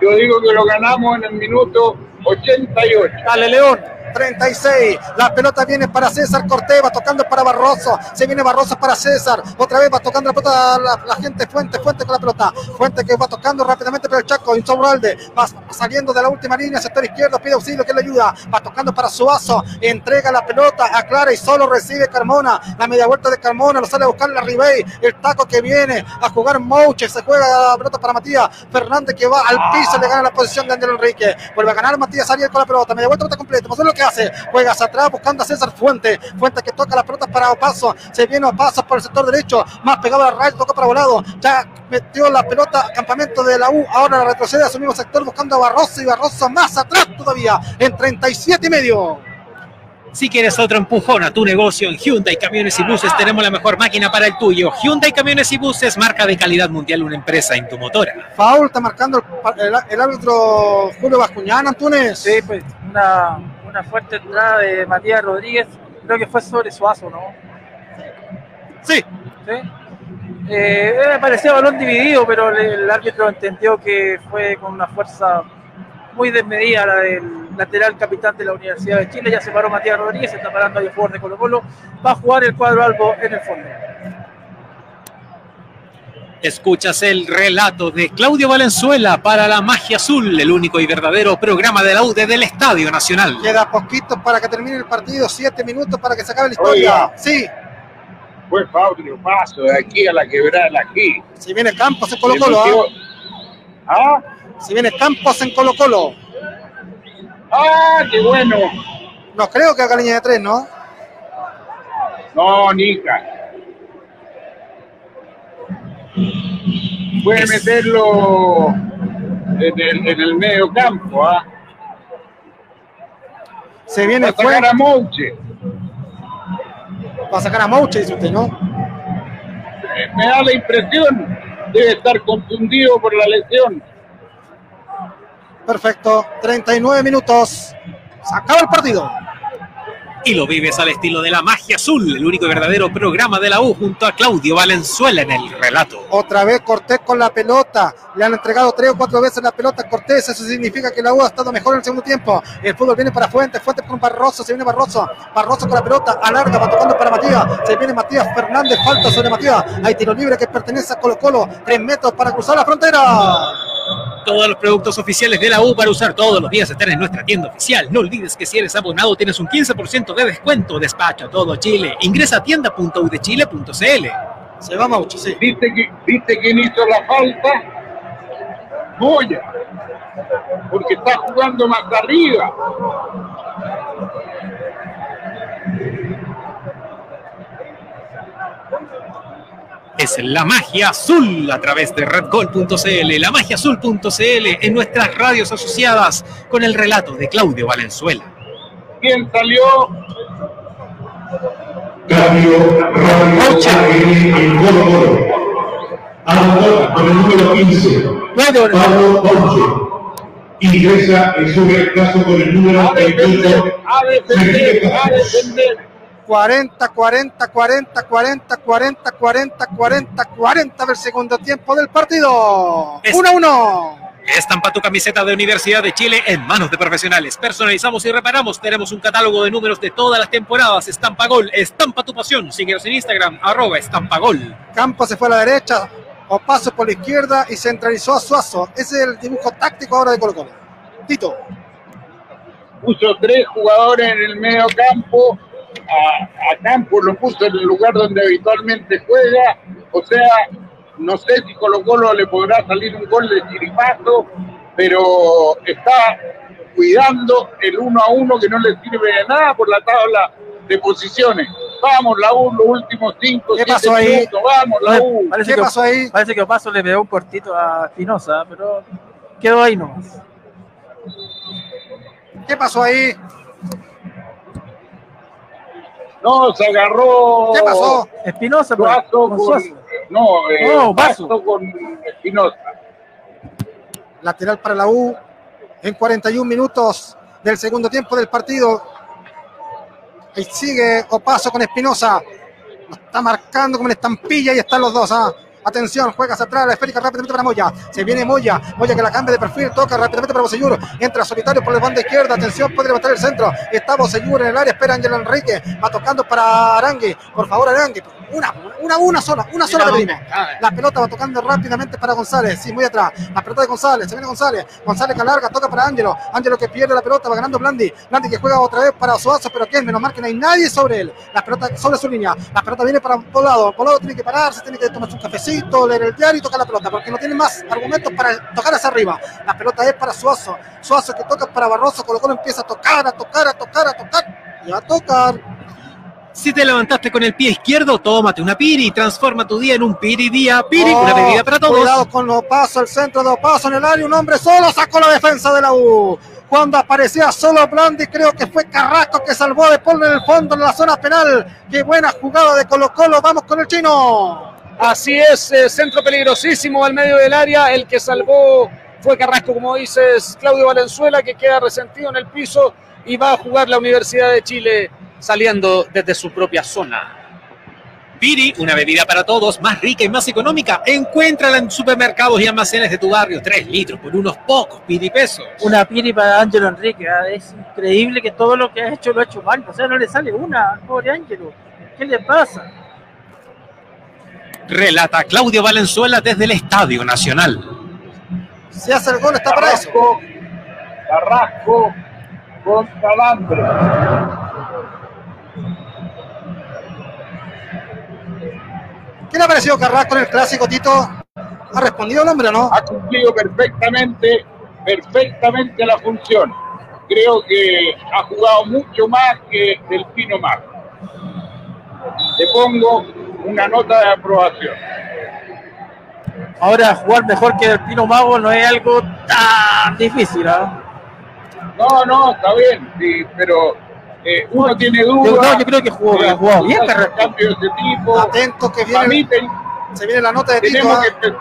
Yo digo que lo ganamos en el minuto 88. Dale, León. 36. La pelota viene para César Cortés, va tocando para Barroso. Se viene Barroso para César. Otra vez va tocando la pelota la, gente Fuente, Fuente con la pelota. Fuente que va tocando rápidamente para el Chaco. Insobralde va saliendo de la última línea, sector izquierdo, pide auxilio que le ayuda. Va tocando para Suazo. Entrega la pelota, aclara y solo recibe Carmona. La media vuelta de Carmona, lo sale a buscar la Ribey. El taco que viene a jugar Mouche. Se juega la pelota para Matías Fernández que va al piso, le gana la posición de Andrés Enrique. Vuelve a ganar Matías Ariel con la pelota. Media vuelta, pelota completa. Vamos a ver lo que que hace. Juega hacia atrás buscando a César Fuente. Fuente que toca las pelotas para Opaso. Se viene Opaso por el sector derecho. Más pegado a la raya, toca para volado. Ya metió la pelota campamento de la U. Ahora la retrocede a su mismo sector buscando a Barroso y Barroso más atrás todavía en 37 y medio. Si quieres otro empujón a tu negocio en Hyundai Camiones y Buses, tenemos la mejor máquina para el tuyo. Hyundai Camiones y Buses, marca de calidad mundial, una empresa en tu motora. Foul está marcando el, el, el árbitro Julio Bascuñán, Antunes. Sí, pues una, una fuerte entrada de Matías Rodríguez. Creo que fue sobre Suazo, ¿no? Sí. ¿Sí? Eh, me parecía balón dividido, pero el, el árbitro entendió que fue con una fuerza muy desmedida la del lateral capitán de la Universidad de Chile. Ya se paró Matías Rodríguez, se está parando ahí el jugador de Colo Colo. Va a jugar el cuadro albo en el fondo. Escuchas el relato de Claudio Valenzuela para la Magia Azul, el único y verdadero programa de la UD del Estadio Nacional. Queda poquito para que termine el partido, siete minutos para que se acabe la historia. Oiga. Sí, Fue Fabio Paso de aquí a la quebrada aquí. si viene Campos en Colo Colo. metió- ¿Ah? Si viene Campos en Colo Colo. ¡Ah, qué bueno! No creo que haga línea de tres, ¿no? No, Nica. Puede meterlo en el, en el medio campo, ¿ah? Se Va viene a sacar a Mouche. Va a sacar a Mouche, dice usted, ¿no? Me da la impresión, debe estar confundido por la lesión. Perfecto. 39 minutos. Se acaba el partido. Y lo vives al estilo de la Magia Azul, el único y verdadero programa de la U junto a Claudio Valenzuela en el relato. Otra vez Cortés con la pelota. Le han entregado tres o cuatro veces la pelota a Cortés. Eso significa que la U ha estado mejor en el segundo tiempo. El fútbol viene para Fuentes. Fuentes con Barroso. Se viene Barroso. Barroso con la pelota. Alarga. Va tocando para Matías. Se viene Matías Fernández. Falta sobre Matías. Hay tiro libre que pertenece a Colo Colo. Tres metros para cruzar la frontera. Todos los productos oficiales de la U para usar todos los días están en nuestra tienda oficial. No olvides que si eres abonado tienes un 15% de descuento. Despacho a todo Chile. Ingresa a tienda.udechile.cl. Se va Maucho, sí. ¿Viste, ¿Viste quién hizo la falta? Moya. Porque está jugando más arriba. Es la magia azul a través de redgol.cl, la magiaazul.cl en nuestras radios asociadas con el relato de Claudio Valenzuela. ¿Quién salió? AGN en Colo Colo. Abandona con el número 15, Pablo Ponce. Ingresa en su reemplazo con el número A defender, 28, a defender, a defender. 40, 40, 40, 40, 40, 40, 40, 40 del segundo tiempo del partido. Es- 1 a 1. Estampa tu camiseta de Universidad de Chile en manos de profesionales. Personalizamos y reparamos. Tenemos un catálogo de números de todas las temporadas. Estampa Gol, estampa tu pasión. Síguenos en Instagram, arroba estampa gol. Campos se fue a la derecha, o paso por la izquierda y centralizó a Suazo. Ese es el dibujo táctico ahora de Colo Colo. Tito, Puso tres jugadores en el medio campo. A, a Campos lo puso en el lugar donde habitualmente juega. O sea, no sé si Colo Colo le podrá salir un gol de chiripazo, pero está cuidando el uno a uno que no le sirve de nada por la tabla de posiciones. Vamos, la U, los últimos cinco, ¿Qué siete pasó ahí? minutos. Vamos, la U. Parece ¿qué que, pasó ahí? parece que Opaso le pegó un cortito a Espinosa, pero quedó ahí nomás. ¿Qué pasó ahí? No, se agarró. ¿Qué pasó? Espinosa pues, con no, eh, No, Vaso. Vaso con Espinosa. Lateral para la U en 41 minutos del segundo tiempo del partido. Ahí sigue Opaso con Espinosa. Lo está marcando como en estampilla y están los dos. ¿ah? Atención, juega hacia atrás, la esférica rápidamente para Moya. Se viene Moya. Moya que la cambia de perfil, toca rápidamente para Bosellur. Entra solitario por la banda izquierda. Atención, puede levantar el centro. Está Bosellur en el área, espera Ángel Enrique. Va tocando para Arangui. Por favor, Arangui. Una, una, una sola, una sola ah, La pelota va tocando rápidamente para González, sí, muy atrás. La pelota de González, se viene González. González que larga, toca para Ángelo. Ángelo que pierde la pelota, va ganando Blandi. Blandi que juega otra vez para Suazo, pero que menos mal que no hay nadie sobre él. La pelota sobre su línea. La pelota viene para Polado. Polado tiene que pararse, tiene que tomarse un cafecito, leer el diario y tocar la pelota, porque no tiene más argumentos para tocar hacia arriba. La pelota es para Suazo. Suazo que toca para Barroso, Colo Colo empieza a tocar, a tocar, a tocar, a tocar. Y a tocar. Si te levantaste con el pie izquierdo, tómate una piri y transforma tu día en un piri día. Piri, una Oh, bebida para todos. Cuidado con los pasos, el centro de pasos en el área. Un hombre solo sacó la defensa de la U. Cuando aparecía solo Blandi, creo que fue Carrasco que salvó de Paul en el fondo en la zona penal. Qué buena jugada de Colo Colo. Vamos con el chino. Así es, eh, centro peligrosísimo al medio del área. El que salvó fue Carrasco, como dices, Claudio Valenzuela, que queda resentido en el piso y va a jugar la Universidad de Chile saliendo desde su propia zona. Piri, una bebida para todos, más rica y más económica. Encuéntrala en supermercados y almacenes de tu barrio. 3 litros por unos pocos piri pesos. Una piri para Ángelo Enrique. ¿ah? Es increíble que todo lo que ha hecho lo ha hecho mal. O sea, no le sale una, pobre Ángelo. ¿Qué le pasa? Relata Claudio Valenzuela desde el Estadio Nacional. Si hace el gol, está para eso. Carrasco, Carrasco contra Lambre. ¿Qué le ha parecido Carrasco en el clásico, Tito? ¿Ha respondido el hombre o no? Ha cumplido perfectamente, perfectamente la función. Creo que ha jugado mucho más que el Pino Mar. Le pongo una nota de aprobación. Ahora, jugar mejor que el Pino Mago no es algo tan difícil. ¿ah? No, no, está bien, sí, pero eh, uno tiene dudas. no, yo creo que jugó, bien hacer Carrasco. cambios de ese tipo. Atento que mí viene, se viene la nota de Tito. empe-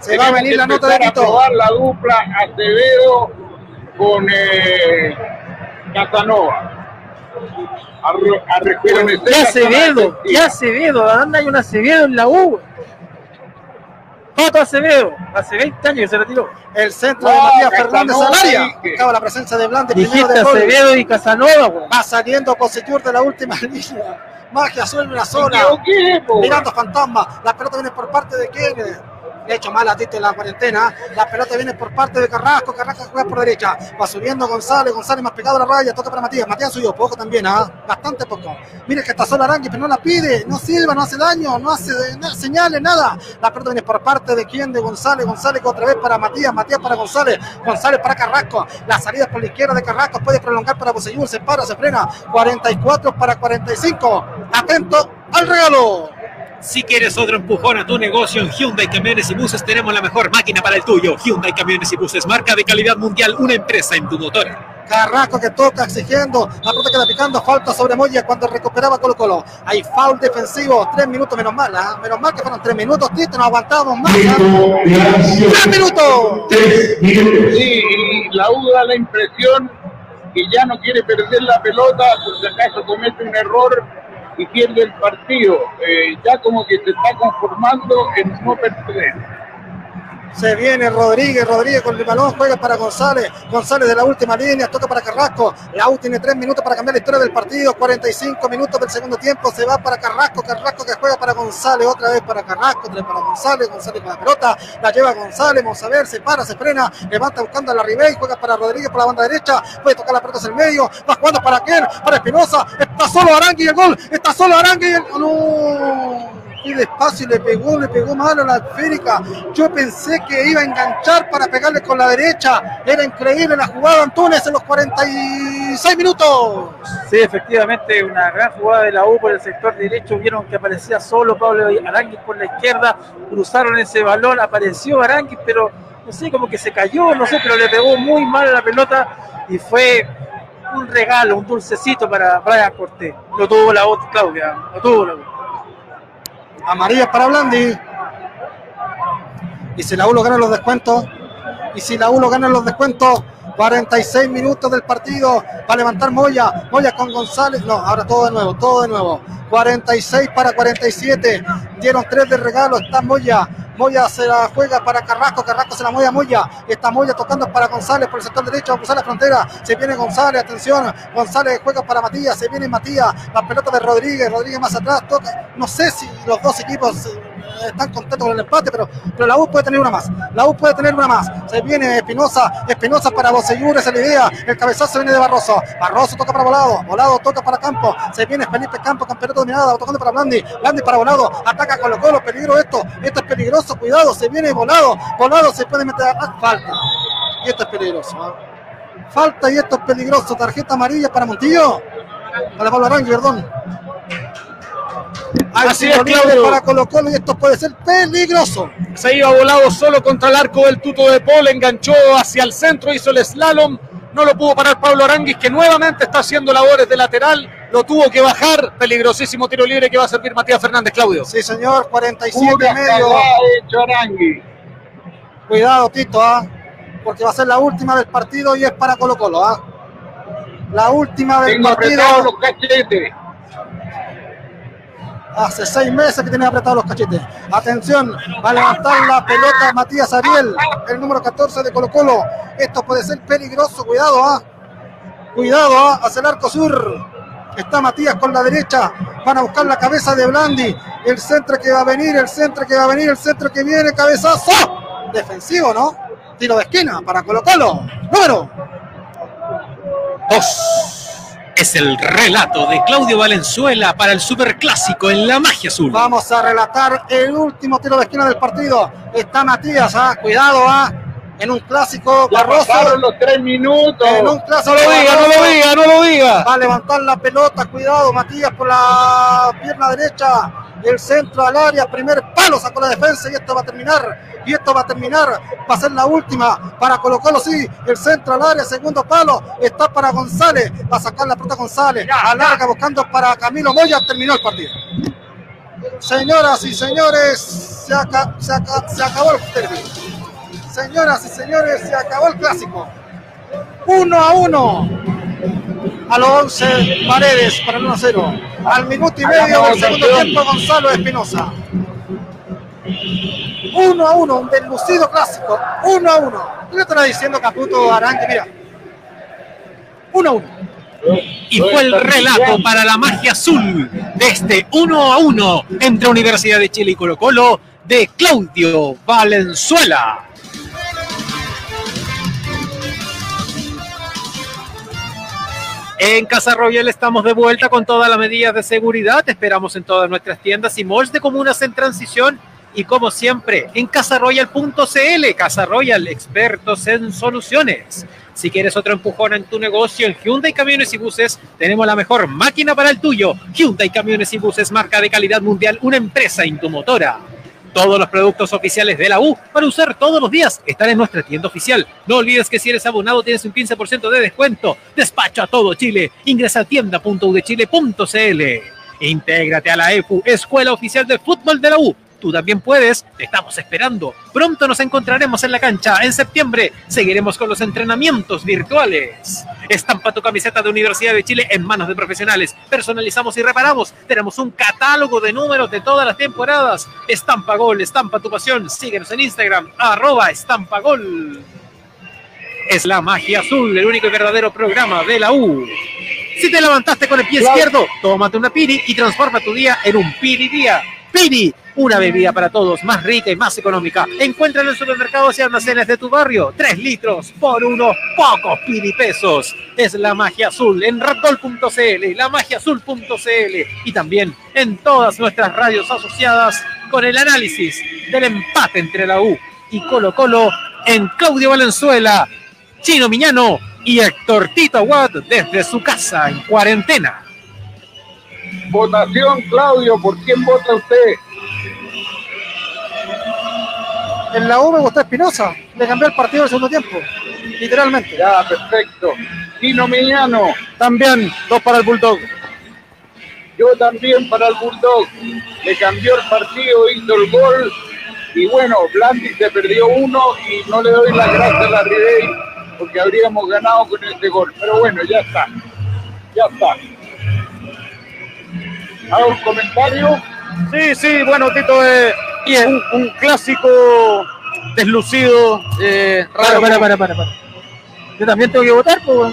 Se va a venir la nota de empezar a Tito. probar la dupla Acevedo con eh, Casanova. A, a ¿Qué la Acevedo? ¿Qué Acevedo? ¿Dónde hay un Acevedo en la U? Otro Acevedo. Hace 20 años que se retiró. El centro de Matías Fernández al área. dije. Buscaba la presencia de Blandi Dijiste de. Acevedo y Casanova, güey. Va saliendo Cosechur de la última [laughs] línea. Magia suelve una equivoqué, po. Mirando fantasma. La pelota viene por parte de quién? Le ha hecho mal a Tito en la cuarentena. La pelota viene por parte de Carrasco. Carrasco juega por derecha. Va subiendo González. González más pegado a la raya. Toca para Matías. Matías subió poco también. ¿ah? Bastante poco. Mire que está solo Arangui, pero no la pide. No silba, no hace daño. No hace no señales, nada. La pelota viene por parte de quién? De González. González otra vez para Matías. Matías para González. González para Carrasco. La salida por la izquierda de Carrasco. Puede prolongar para Bosellur. Se para, se frena. 44 para 45. Atento al regalo. Si quieres otro empujón a tu negocio en Hyundai Camiones y Buses, tenemos la mejor máquina para el tuyo. Hyundai Camiones y Buses, marca de calidad mundial, una empresa en tu motor. Carrasco que toca exigiendo, la pelota queda picando, falta sobre Moya cuando recuperaba Colo Colo. Hay foul defensivo, tres minutos menos mal, ¿ah? menos mal que fueron tres minutos, Tito, no aguantábamos más. adición. ¡Tres minutos! Tres minutos. Sí, y la U da la impresión que ya no quiere perder la pelota, por si acaso comete un error y pierde el partido. Eh, ya como que se está conformando en no perder. Se viene Rodríguez, Rodríguez con el balón, juega para González, González de la última línea, toca para Carrasco, la U tiene tres minutos para cambiar la historia del partido, 45 minutos del segundo tiempo, se va para Carrasco, Carrasco que juega para González, otra vez para Carrasco, vez para González, González con la pelota, la lleva González, vamos a ver, se para, se frena, levanta buscando a la Ribey, juega para Rodríguez por la banda derecha, puede tocar la pelota hacia el medio, va jugando para quién, para Espinosa, está solo Arangui el gol, está solo Arangui el no. Y despacio le pegó, le pegó mal a la esférica. Yo pensé que iba a enganchar para pegarle con la derecha. Era increíble la jugada Antunes en los 46 minutos. Sí, efectivamente, una gran jugada de la U por el sector derecho. Vieron que aparecía solo Pablo Aranguis por la izquierda. Cruzaron ese balón, apareció Aranguis, pero no sé, como que se cayó, no sé, pero le pegó muy mal a la pelota y fue un regalo, un dulcecito para Brian Cortés. Lo tuvo la otra Claudia, lo tuvo la U. Amarilla para Blandi. Y si la U gana los descuentos. Y si la U lo gana los descuentos. 46 minutos del partido para levantar Moya. Moya con González. No, ahora todo de nuevo, todo de nuevo. 46 para 47. Dieron tres de regalo. Está Moya. Moya se la juega para Carrasco, Carrasco se la mueve a Moya. Está Moya tocando para González por el sector derecho, a cruzar la frontera. Se viene González, atención. González juega para Matías, se viene Matías. La pelota de Rodríguez, Rodríguez más atrás, toca. No sé si los dos equipos están contentos con el empate, pero, pero la U puede tener una más. La U puede tener una más. Se viene Espinosa, Espinosa para Bocellur, esa es la idea. El cabezazo viene de Barroso. Barroso toca para Volado, Volado toca para Campo. Se viene Felipe Campo con pelota dominada, tocando para Blandi. Blandi para Volado, ataca con los colos, peligro esto. Esto es peligroso, cuidado, se viene Volado. Volado se puede meter falta. Y esto es peligroso. ¿ah? Falta y esto es peligroso. Tarjeta amarilla para Montillo. Para Pablo Arangui, perdón. Hay Así es, Claudio. para Colo Colo y esto puede ser peligroso. Se iba volado solo contra el arco del tuto de Paul, enganchó hacia el centro, hizo el slalom, no lo pudo parar Pablo Aranguis, que nuevamente está haciendo labores de lateral, lo tuvo que bajar, peligrosísimo tiro libre que va a servir Matías Fernández, Claudio. Sí, señor, 47 y medio. Cuidado, Tito, ¿ah? porque va a ser la última del partido y es para Colo Colo. ¿ah? La última del Tengo partido. los cachetes. Hace seis meses que tiene apretados los cachetes. Atención, va a levantar la pelota Matías Ariel, el número 14 de Colo Colo. Esto puede ser peligroso, cuidado, ¿ah? Cuidado, ¿ah? hacia el arco sur. Está Matías con la derecha. Van a buscar la cabeza de Blandi. El centro que va a venir, el centro que va a venir, el centro que viene, cabezazo. Defensivo, ¿no? Tiro de esquina para Colo Colo. Número. Dos. Es el relato de Claudio Valenzuela para el Superclásico en la magia azul. Vamos a relatar el último tiro de esquina del partido. Está Matías, ¿ah? cuidado, ¿ah? en un clásico Ya Barroso. pasaron los tres minutos. En un clásico No lo diga, no lo diga, no lo diga. Va a levantar la pelota, cuidado Matías por la pierna derecha, el centro al área, primer palo sacó la defensa y esto va a terminar, y esto va a terminar, va a ser la última para Colo Colo, sí, el centro al área, segundo palo, está para González, va a sacar la pelota González, alarga buscando para Camilo Moya, terminó el partido. Señoras y señores, se, aca- se aca- se acabó el derbi. Señoras y señores, se acabó el clásico. Uno a uno a los 11 paredes para el 1 a 0. Al minuto y medio del segundo tiempo, Gonzalo Espinosa. 1 a 1, un deslucido clásico. 1 a 1. ¿Qué estará diciendo Caputo Aranque? Mira. 1 a 1. Y fue el relato para la magia azul de este 1 a 1 entre Universidad de Chile y Colo Colo de Claudio Valenzuela. En Casa Royal estamos de vuelta con todas las medidas de seguridad. Te esperamos en todas nuestras tiendas y malls de comunas en transición. Y como siempre, en casaroyal.cl, Casa Royal, expertos en soluciones. Si quieres otro empujón en tu negocio, en Hyundai Camiones y Buses, tenemos la mejor máquina para el tuyo. Hyundai Camiones y Buses, marca de calidad mundial, una empresa intumotora. Todos los productos oficiales de la U para usar todos los días están en nuestra tienda oficial. No olvides que si eres abonado tienes un 15% de descuento. Despacho a todo Chile. Ingresa a tienda.udechile.cl. Intégrate a la EFU, Escuela Oficial de Fútbol de la U. Tú también puedes, te estamos esperando. Pronto nos encontraremos en la cancha. En septiembre seguiremos con los entrenamientos virtuales. Estampa tu camiseta de Universidad de Chile en manos de profesionales. Personalizamos y reparamos. Tenemos un catálogo de números de todas las temporadas. Estampa Gol, estampa tu pasión. Síguenos en Instagram, arroba estampa gol. Es la magia azul, el único y verdadero programa de la U. Si te levantaste con el pie izquierdo, tómate una piri y transforma tu día en un piri día. Piri, una bebida para todos, más rica y más económica. Encuéntrala en supermercados y almacenes de tu barrio. Tres litros por unos pocos piri pesos. Es la magia azul en radgol.cl, lamagiaazul.cl y también en todas nuestras radios asociadas con el análisis del empate entre la U y Colo Colo en Claudio Valenzuela, Chino Miñano y Héctor Tito Watt desde su casa en cuarentena. Votación, Claudio, ¿por quién vota usted? En la U me gustó Espinosa. Le cambió el partido del segundo tiempo. Literalmente. Ya, perfecto. Tino Miñano, También, dos para el Bulldog. yo también para el Bulldog. Le cambió el partido, hizo el gol. Y bueno, Blandi se perdió uno y no le doy las gracias a la Ribey porque habríamos ganado con ese gol. Pero bueno, ya está. Ya está. ¿Hago un comentario? Sí, sí, bueno, Tito, eh, un, un clásico deslucido. Eh, Para, para, para, para, para. Yo también tengo que votar, pues.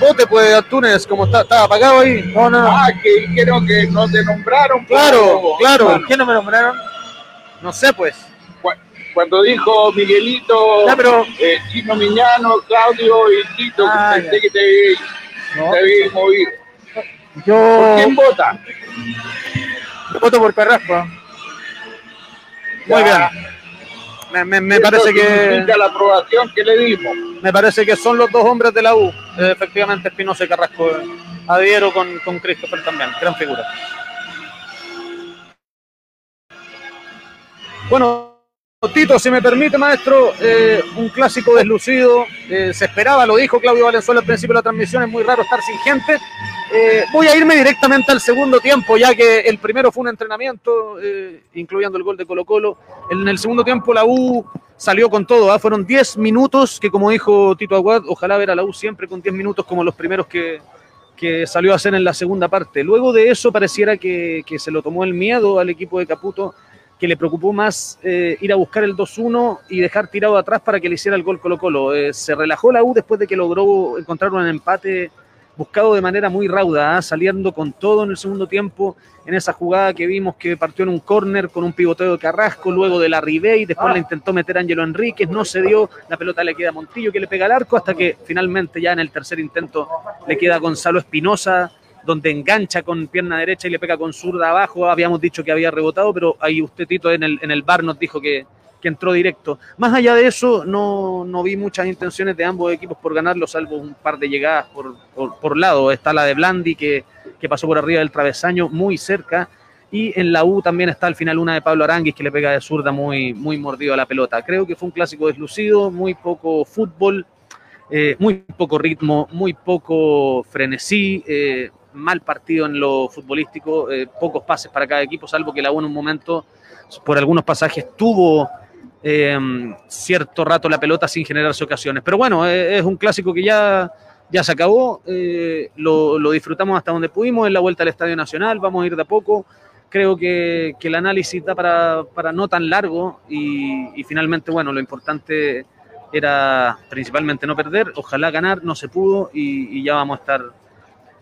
Vote, pues, Antunes, como está, está apagado ahí. No, no, no. Ah, que dijeron que no te nombraron. Claro, pero- claro. ¿Por qué no me nombraron? No sé, pues. Cu- Cuando dijo Miguelito, Ya, pero- eh, Chino Miñano, Claudio y Tito, Ah, pensé ya. que te No. te había movido. Yo ¿Por quién vota? voto por Carrasco. Muy Ya, bien. Me, me- me parece que la aprobación que le dimos. me parece que son los dos hombres de la U. Eh, efectivamente, Espinosa y Carrasco. eh, adhiero con, con Christopher también. Gran figura. Bueno, Tito, si me permite, maestro, eh, un clásico deslucido. eh, se esperaba, lo dijo Claudio Valenzuela al principio de la transmisión, es muy raro estar sin gente. Eh, voy a irme directamente al segundo tiempo, ya que el primero fue un entrenamiento, incluyendo el gol de Colo Colo. En el segundo tiempo la U salió con todo, ¿ah? fueron 10 minutos, que como dijo Tito Aguad, ojalá ver a la U siempre con 10 minutos como los primeros que, que salió a hacer en la segunda parte. Luego de eso pareciera que, que se lo tomó el miedo al equipo de Caputo, que le preocupó más eh, ir a buscar el 2-1 y dejar tirado atrás para que le hiciera el gol Colo Colo. Eh, se relajó la U después de que logró encontrar un empate buscado de manera muy rauda, ¿ah? saliendo con todo en el segundo tiempo, en esa jugada que vimos que partió en un córner con un pivoteo de Carrasco, luego de la Ribey, después la intentó meter Ángelo Enríquez, no se dio, la pelota le queda a Montillo que le pega al arco, hasta que finalmente ya en el tercer intento le queda a Gonzalo Espinosa, donde engancha con pierna derecha y le pega con zurda abajo, habíamos dicho que había rebotado, pero ahí usted Tito en el, en el bar nos dijo que, que entró directo. Más allá de eso, no, no vi muchas intenciones de ambos equipos por ganarlo, salvo un par de llegadas por, por, por lado. Está la de Blandi, que, que pasó por arriba del travesaño, muy cerca. Y en la U también está al final una de Pablo Aranguis, que le pega de zurda muy, muy mordido a la pelota. Creo que fue un clásico deslucido, muy poco fútbol, eh, muy poco ritmo, muy poco frenesí, eh, mal partido en lo futbolístico, eh, pocos pases para cada equipo, salvo que la U en un momento, por algunos pasajes, tuvo eh, cierto rato la pelota sin generarse ocasiones. Pero bueno, eh, es un clásico que ya, ya se acabó, eh, lo, lo disfrutamos hasta donde pudimos en la vuelta al Estadio Nacional, vamos a ir de a poco. Creo que, que el análisis da para, para no tan largo y, finalmente, bueno, lo importante era principalmente no perder, ojalá ganar, no se pudo y ya vamos a estar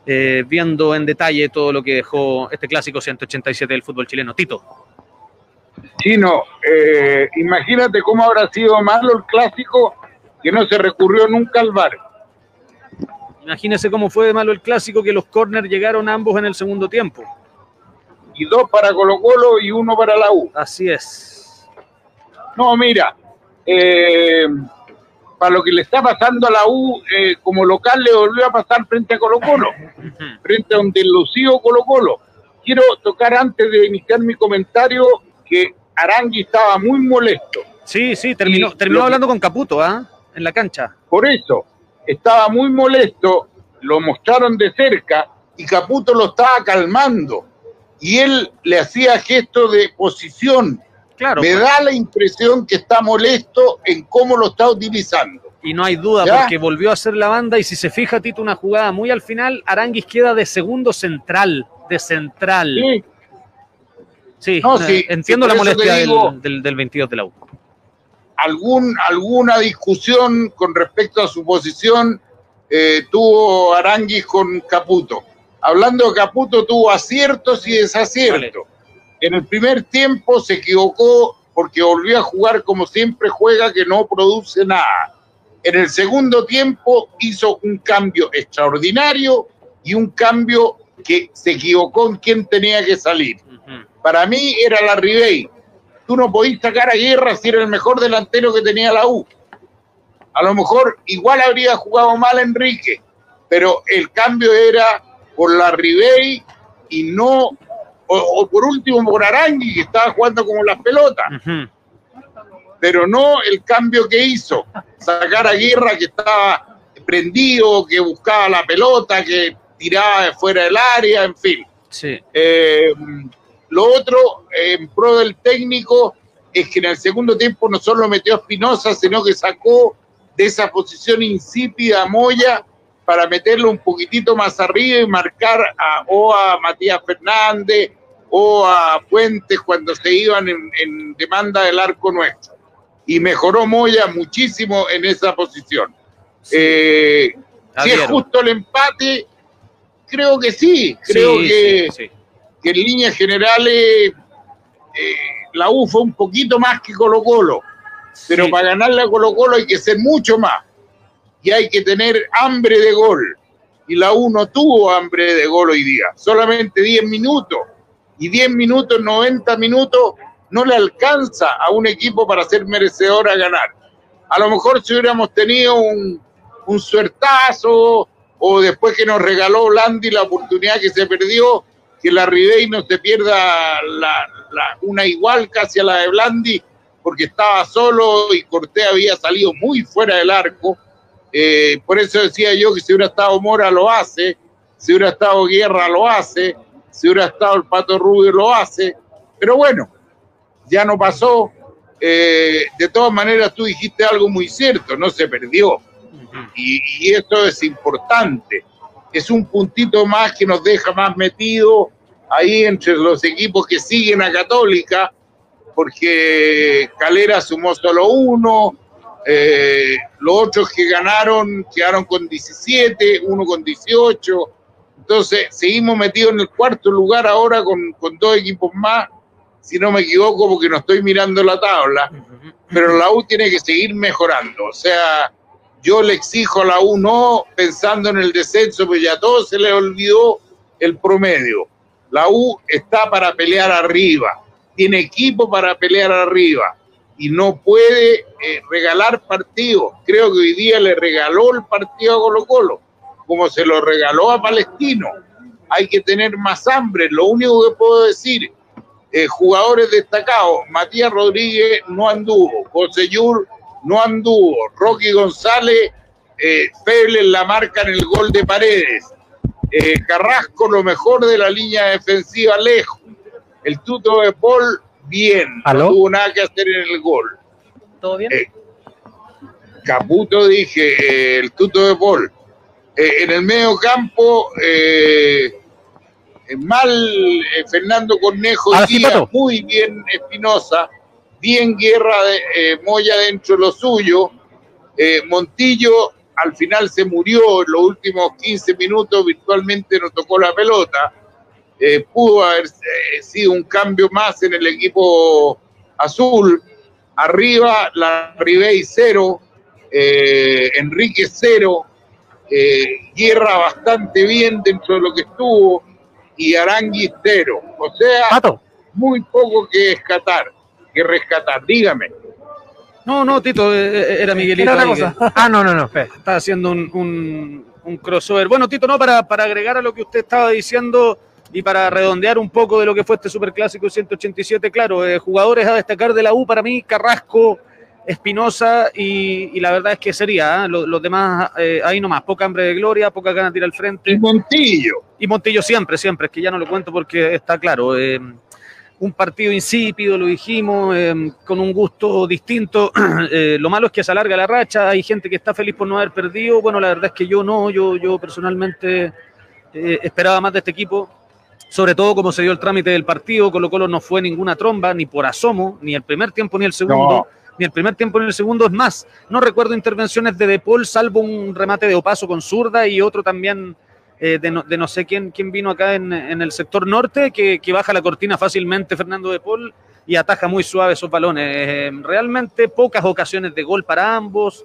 eh, viendo en detalle todo lo que dejó este clásico 187 del fútbol chileno. Tito. Chino, eh, imagínate cómo habrá sido malo el clásico que no se recurrió nunca al VAR. Imagínese cómo fue de malo el clásico que los corners llegaron ambos en el segundo tiempo. Y dos para Colo Colo y uno para la U. Así es. No, mira, eh, para lo que le está pasando a la U, eh, como local le volvió a pasar frente a Colo Colo, frente a un deslucido Colo Colo. Quiero tocar antes de iniciar mi comentario que Arangui estaba muy molesto. Sí, sí, terminó, Y terminó hablando con Caputo, ¿ah? En la cancha. Por eso, estaba muy molesto, lo mostraron de cerca y Caputo lo estaba calmando. Y él le hacía gestos de posición. Claro. Me pues. da la impresión que está molesto en cómo lo está utilizando. Y no hay duda, ¿Ya? porque volvió a hacer la banda y si se fija Tito una jugada muy al final, Aranguis queda de segundo central, de central. Sí, Sí, No, eh, sí, entiendo sí, la molestia digo- del, del, del 22 de la U. algún, alguna discusión con respecto a su posición eh, tuvo Aranguis con Caputo. Hablando de Caputo, tuvo aciertos y desaciertos. En el primer tiempo se equivocó porque volvió a jugar como siempre juega, que no produce nada. En el segundo tiempo hizo un cambio extraordinario y un cambio que se equivocó en quién tenía que salir. Para mí era la Ribey. Tú no podías sacar a Guerra si era el mejor delantero que tenía la U. A lo mejor igual habría jugado mal Enrique, pero el cambio era por la Ribey y no, o, o por último por Arangui, que estaba jugando como las pelotas, pero no el cambio que hizo, sacar a Guerra que estaba prendido, que buscaba la pelota, que tiraba de fuera del área, en fin. Sí. Eh, lo otro, eh, en pro del técnico, es que en el segundo tiempo no solo metió a Espinosa, sino que sacó de esa posición insípida a Moya para meterlo un poquitito más arriba y marcar a, o a Matías Fernández o a Fuentes cuando se iban en, en demanda del arco nuestro. Y mejoró Moya muchísimo en esa posición. Eh, si es justo el empate, creo que sí. Creo Sí, que, sí, que en líneas generales eh, la U fue un poquito más que Colo Colo. Pero para ganarle a Colo Colo hay que ser mucho más. Y hay que tener hambre de gol. Y la U no tuvo hambre de gol hoy día. Solamente 10 minutos. Y 10 minutos, 90 minutos, no le alcanza a un equipo para ser merecedor a ganar. A lo mejor si hubiéramos tenido un, un suertazo o después que nos regaló Blandi la oportunidad que se perdió, que la Ribey no se pierda una igual casi a la de Blandi, porque estaba solo y Cortés había salido muy fuera del arco. Eh, por eso decía yo que si hubiera estado Mora lo hace, si hubiera estado Guerra lo hace, si hubiera estado el Pato Rubio lo hace, pero bueno, ya no pasó. Eh, de todas maneras, tú dijiste algo muy cierto, no se perdió. Y, esto es importante. Es un puntito más que nos deja más metido ahí entre los equipos que siguen a Católica, porque Calera sumó solo uno, eh, los otros que ganaron quedaron con 17, uno con 18. Entonces, seguimos metidos en el cuarto lugar ahora con, dos equipos más, si no me equivoco, porque no estoy mirando la tabla. Pero la U tiene que seguir mejorando. O sea, yo le exijo a la U no pensando en el descenso, pues ya a todos se les olvidó el promedio. La U está para pelear arriba, tiene equipo para pelear arriba y no puede eh, regalar partidos. Creo que hoy día le regaló el partido a Colo Colo, como se lo regaló a Palestino. Hay que tener más hambre. Lo único que puedo decir, eh, jugadores destacados, Matías Rodríguez no anduvo, José Yur no anduvo, Rocky González, eh, feble en la marca en el gol de Paredes, eh, Carrasco lo mejor de la línea defensiva lejos, el tuto de Paul bien, ¿Aló? no tuvo nada que hacer en el gol. ¿Todo bien? Eh, Caputo dije, eh, el tuto de Paul. Eh, en el medio campo, eh, eh, mal eh, Fernando Cornejo, sí, Pato. muy bien Espinosa, bien Guerra de Moya dentro de lo suyo. Montillo al final se murió en los últimos 15 minutos, virtualmente no tocó la pelota. Pudo haber sido un cambio más en el equipo azul. Arriba, la Ribey cero, Enrique cero, eh, Guerra bastante bien dentro de lo que estuvo y Arangui cero. O sea, Pato, muy poco que rescatar, que rescatar. Dígame. No, no, Tito, eh, eh, era Miguelito. era otra ahí que- cosa. Ah, no, no, no, está haciendo un, un- un crossover. Bueno, Tito, no, para, para agregar a lo que usted estaba diciendo y para redondear un poco de lo que fue este superclásico 187, claro, eh, jugadores a destacar de la U para mí, Carrasco, Espinosa y, y la verdad es que sería, ¿eh? los, los demás eh, ahí nomás, poca hambre de gloria, poca ganas de ir al frente. Y Montillo. Y Montillo siempre, siempre, es que ya no lo cuento porque está claro. eh, un partido insípido, lo dijimos, eh, con un gusto distinto. [clears throat] Lo malo es que se alarga la racha, hay gente que está feliz por no haber perdido. Bueno, la verdad es que yo no, yo, yo personalmente esperaba más de este equipo, sobre todo como se dio el trámite del partido. Colo Colo no fue ninguna tromba, ni por asomo, ni el primer tiempo ni el segundo. No. Ni el primer tiempo ni el segundo es más. No recuerdo intervenciones de De Paul, salvo un remate de Opaso con zurda y otro también eh, de, no, de no sé quién, vino acá en, en el sector norte, que, que baja la cortina fácilmente Fernando de Paul y ataja muy suave esos balones. Eh, realmente pocas ocasiones de gol para ambos,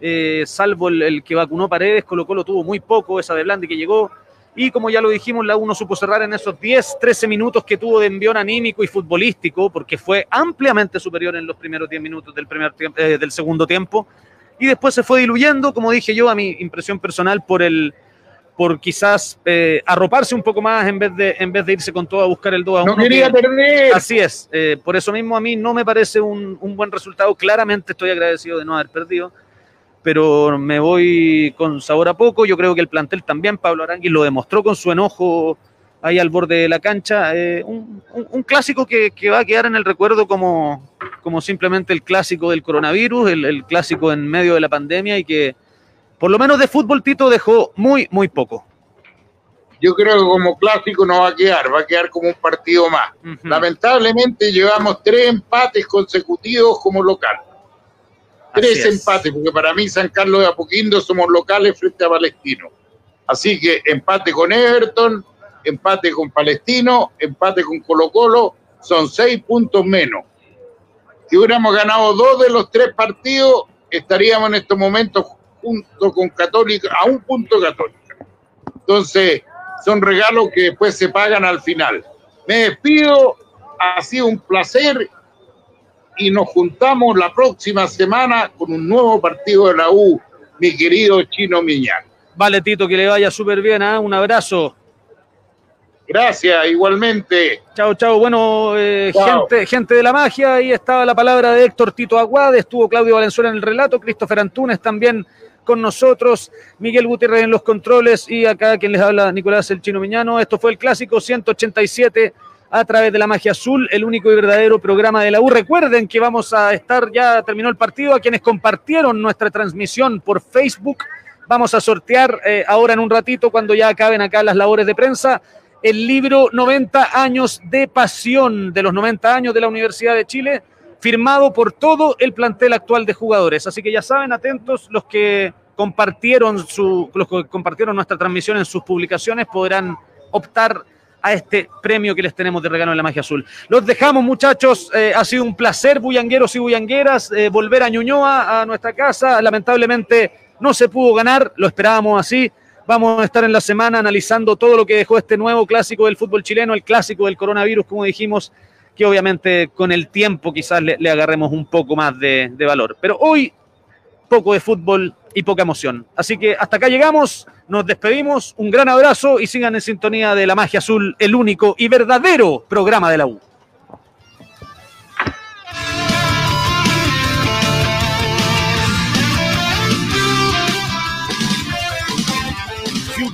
eh, salvo el, el que vacunó Paredes, Colo Colo tuvo muy poco, esa de Blandi que llegó. Y como ya lo dijimos, la uno supo cerrar en esos 10, 13 minutos que tuvo de envión anímico y futbolístico, porque fue ampliamente superior en los primeros 10 minutos del, primer tiempo, eh, del segundo tiempo. Y después se fue diluyendo, como dije yo, a mi impresión personal, por el por quizás eh, arroparse un poco más en vez de en vez de irse con todo a buscar el 2 a 1. No quería perder. Así es, eh, por eso mismo a mí no me parece un, un buen resultado. Claramente estoy agradecido de no haber perdido, pero me voy con sabor a poco. Yo creo que el plantel también, Pablo Aranguis lo demostró con su enojo ahí al borde de la cancha. Eh, un, un- un clásico que, que va a quedar en el recuerdo como, como simplemente el clásico del coronavirus, el, el clásico en medio de la pandemia y que por lo menos de fútbol Tito dejó muy, muy poco. Yo creo que como clásico no va a quedar, va a quedar como un partido más. Lamentablemente llevamos tres empates consecutivos como local. Tres empates, porque para mí San Carlos de Apoquindo somos locales frente a Palestino. Así que empate con Everton, empate con Palestino, empate con Colo Colo, son seis puntos menos. Si hubiéramos ganado dos de los tres partidos, estaríamos en estos momentos junto con Católica, a un punto Católica. Entonces, son regalos que después se pagan al final. Me despido, ha sido un placer y nos juntamos la próxima semana con un nuevo partido de la U, mi querido Chino Miñán. Vale, Tito, que le vaya súper bien. ¿ah? Un abrazo. Gracias, igualmente. Chao, chao. Bueno, eh, Chao. gente, gente de la magia, ahí estaba la palabra de Héctor Tito Aguade, estuvo Claudio Valenzuela en el relato, Christopher Antunes también con nosotros, Miguel Gutiérrez en los controles y acá quien les habla, Nicolás El Chino Miñano. Esto fue el clásico 187 a través de la magia azul, el único y verdadero programa de la U. Recuerden que vamos a estar, ya terminó el partido, a quienes compartieron nuestra transmisión por Facebook. Vamos a sortear eh, ahora en un ratito, cuando ya acaben acá las labores de prensa, el libro 90 años de pasión de los 90 años de la Universidad de Chile, firmado por todo el plantel actual de jugadores. Así que ya saben, atentos, los que compartieron su, los que compartieron nuestra transmisión en sus publicaciones podrán optar a este premio que les tenemos de regalo en la magia azul. Los dejamos, muchachos. Eh, ha sido un placer, bullangueros y bullangueras, eh, volver a Ñuñoa, a nuestra casa. Lamentablemente no se pudo ganar, lo esperábamos así. Vamos a estar en la semana analizando todo lo que dejó este nuevo clásico del fútbol chileno, el clásico del coronavirus, como dijimos, que obviamente con el tiempo quizás le, agarremos un poco más de, de valor. Pero hoy, poco de fútbol y poca emoción. Así que hasta acá llegamos, nos despedimos, un gran abrazo y sigan en sintonía de La Magia Azul, el único y verdadero programa de la U.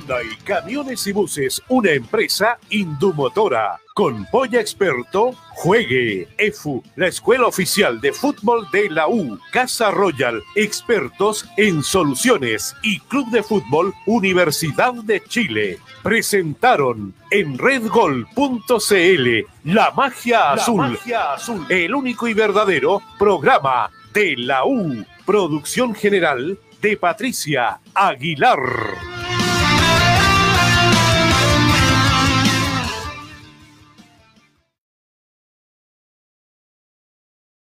Hyundai Camiones y Buses, una empresa indumotora. Con Polla Experto, juegue. EFU, la escuela oficial de fútbol de la U. Casa Royal, expertos en soluciones. Y Club de Fútbol Universidad de Chile. Presentaron en redgol.cl La Magia Azul. El único y verdadero programa de la U. Producción general de Patricia Aguilar.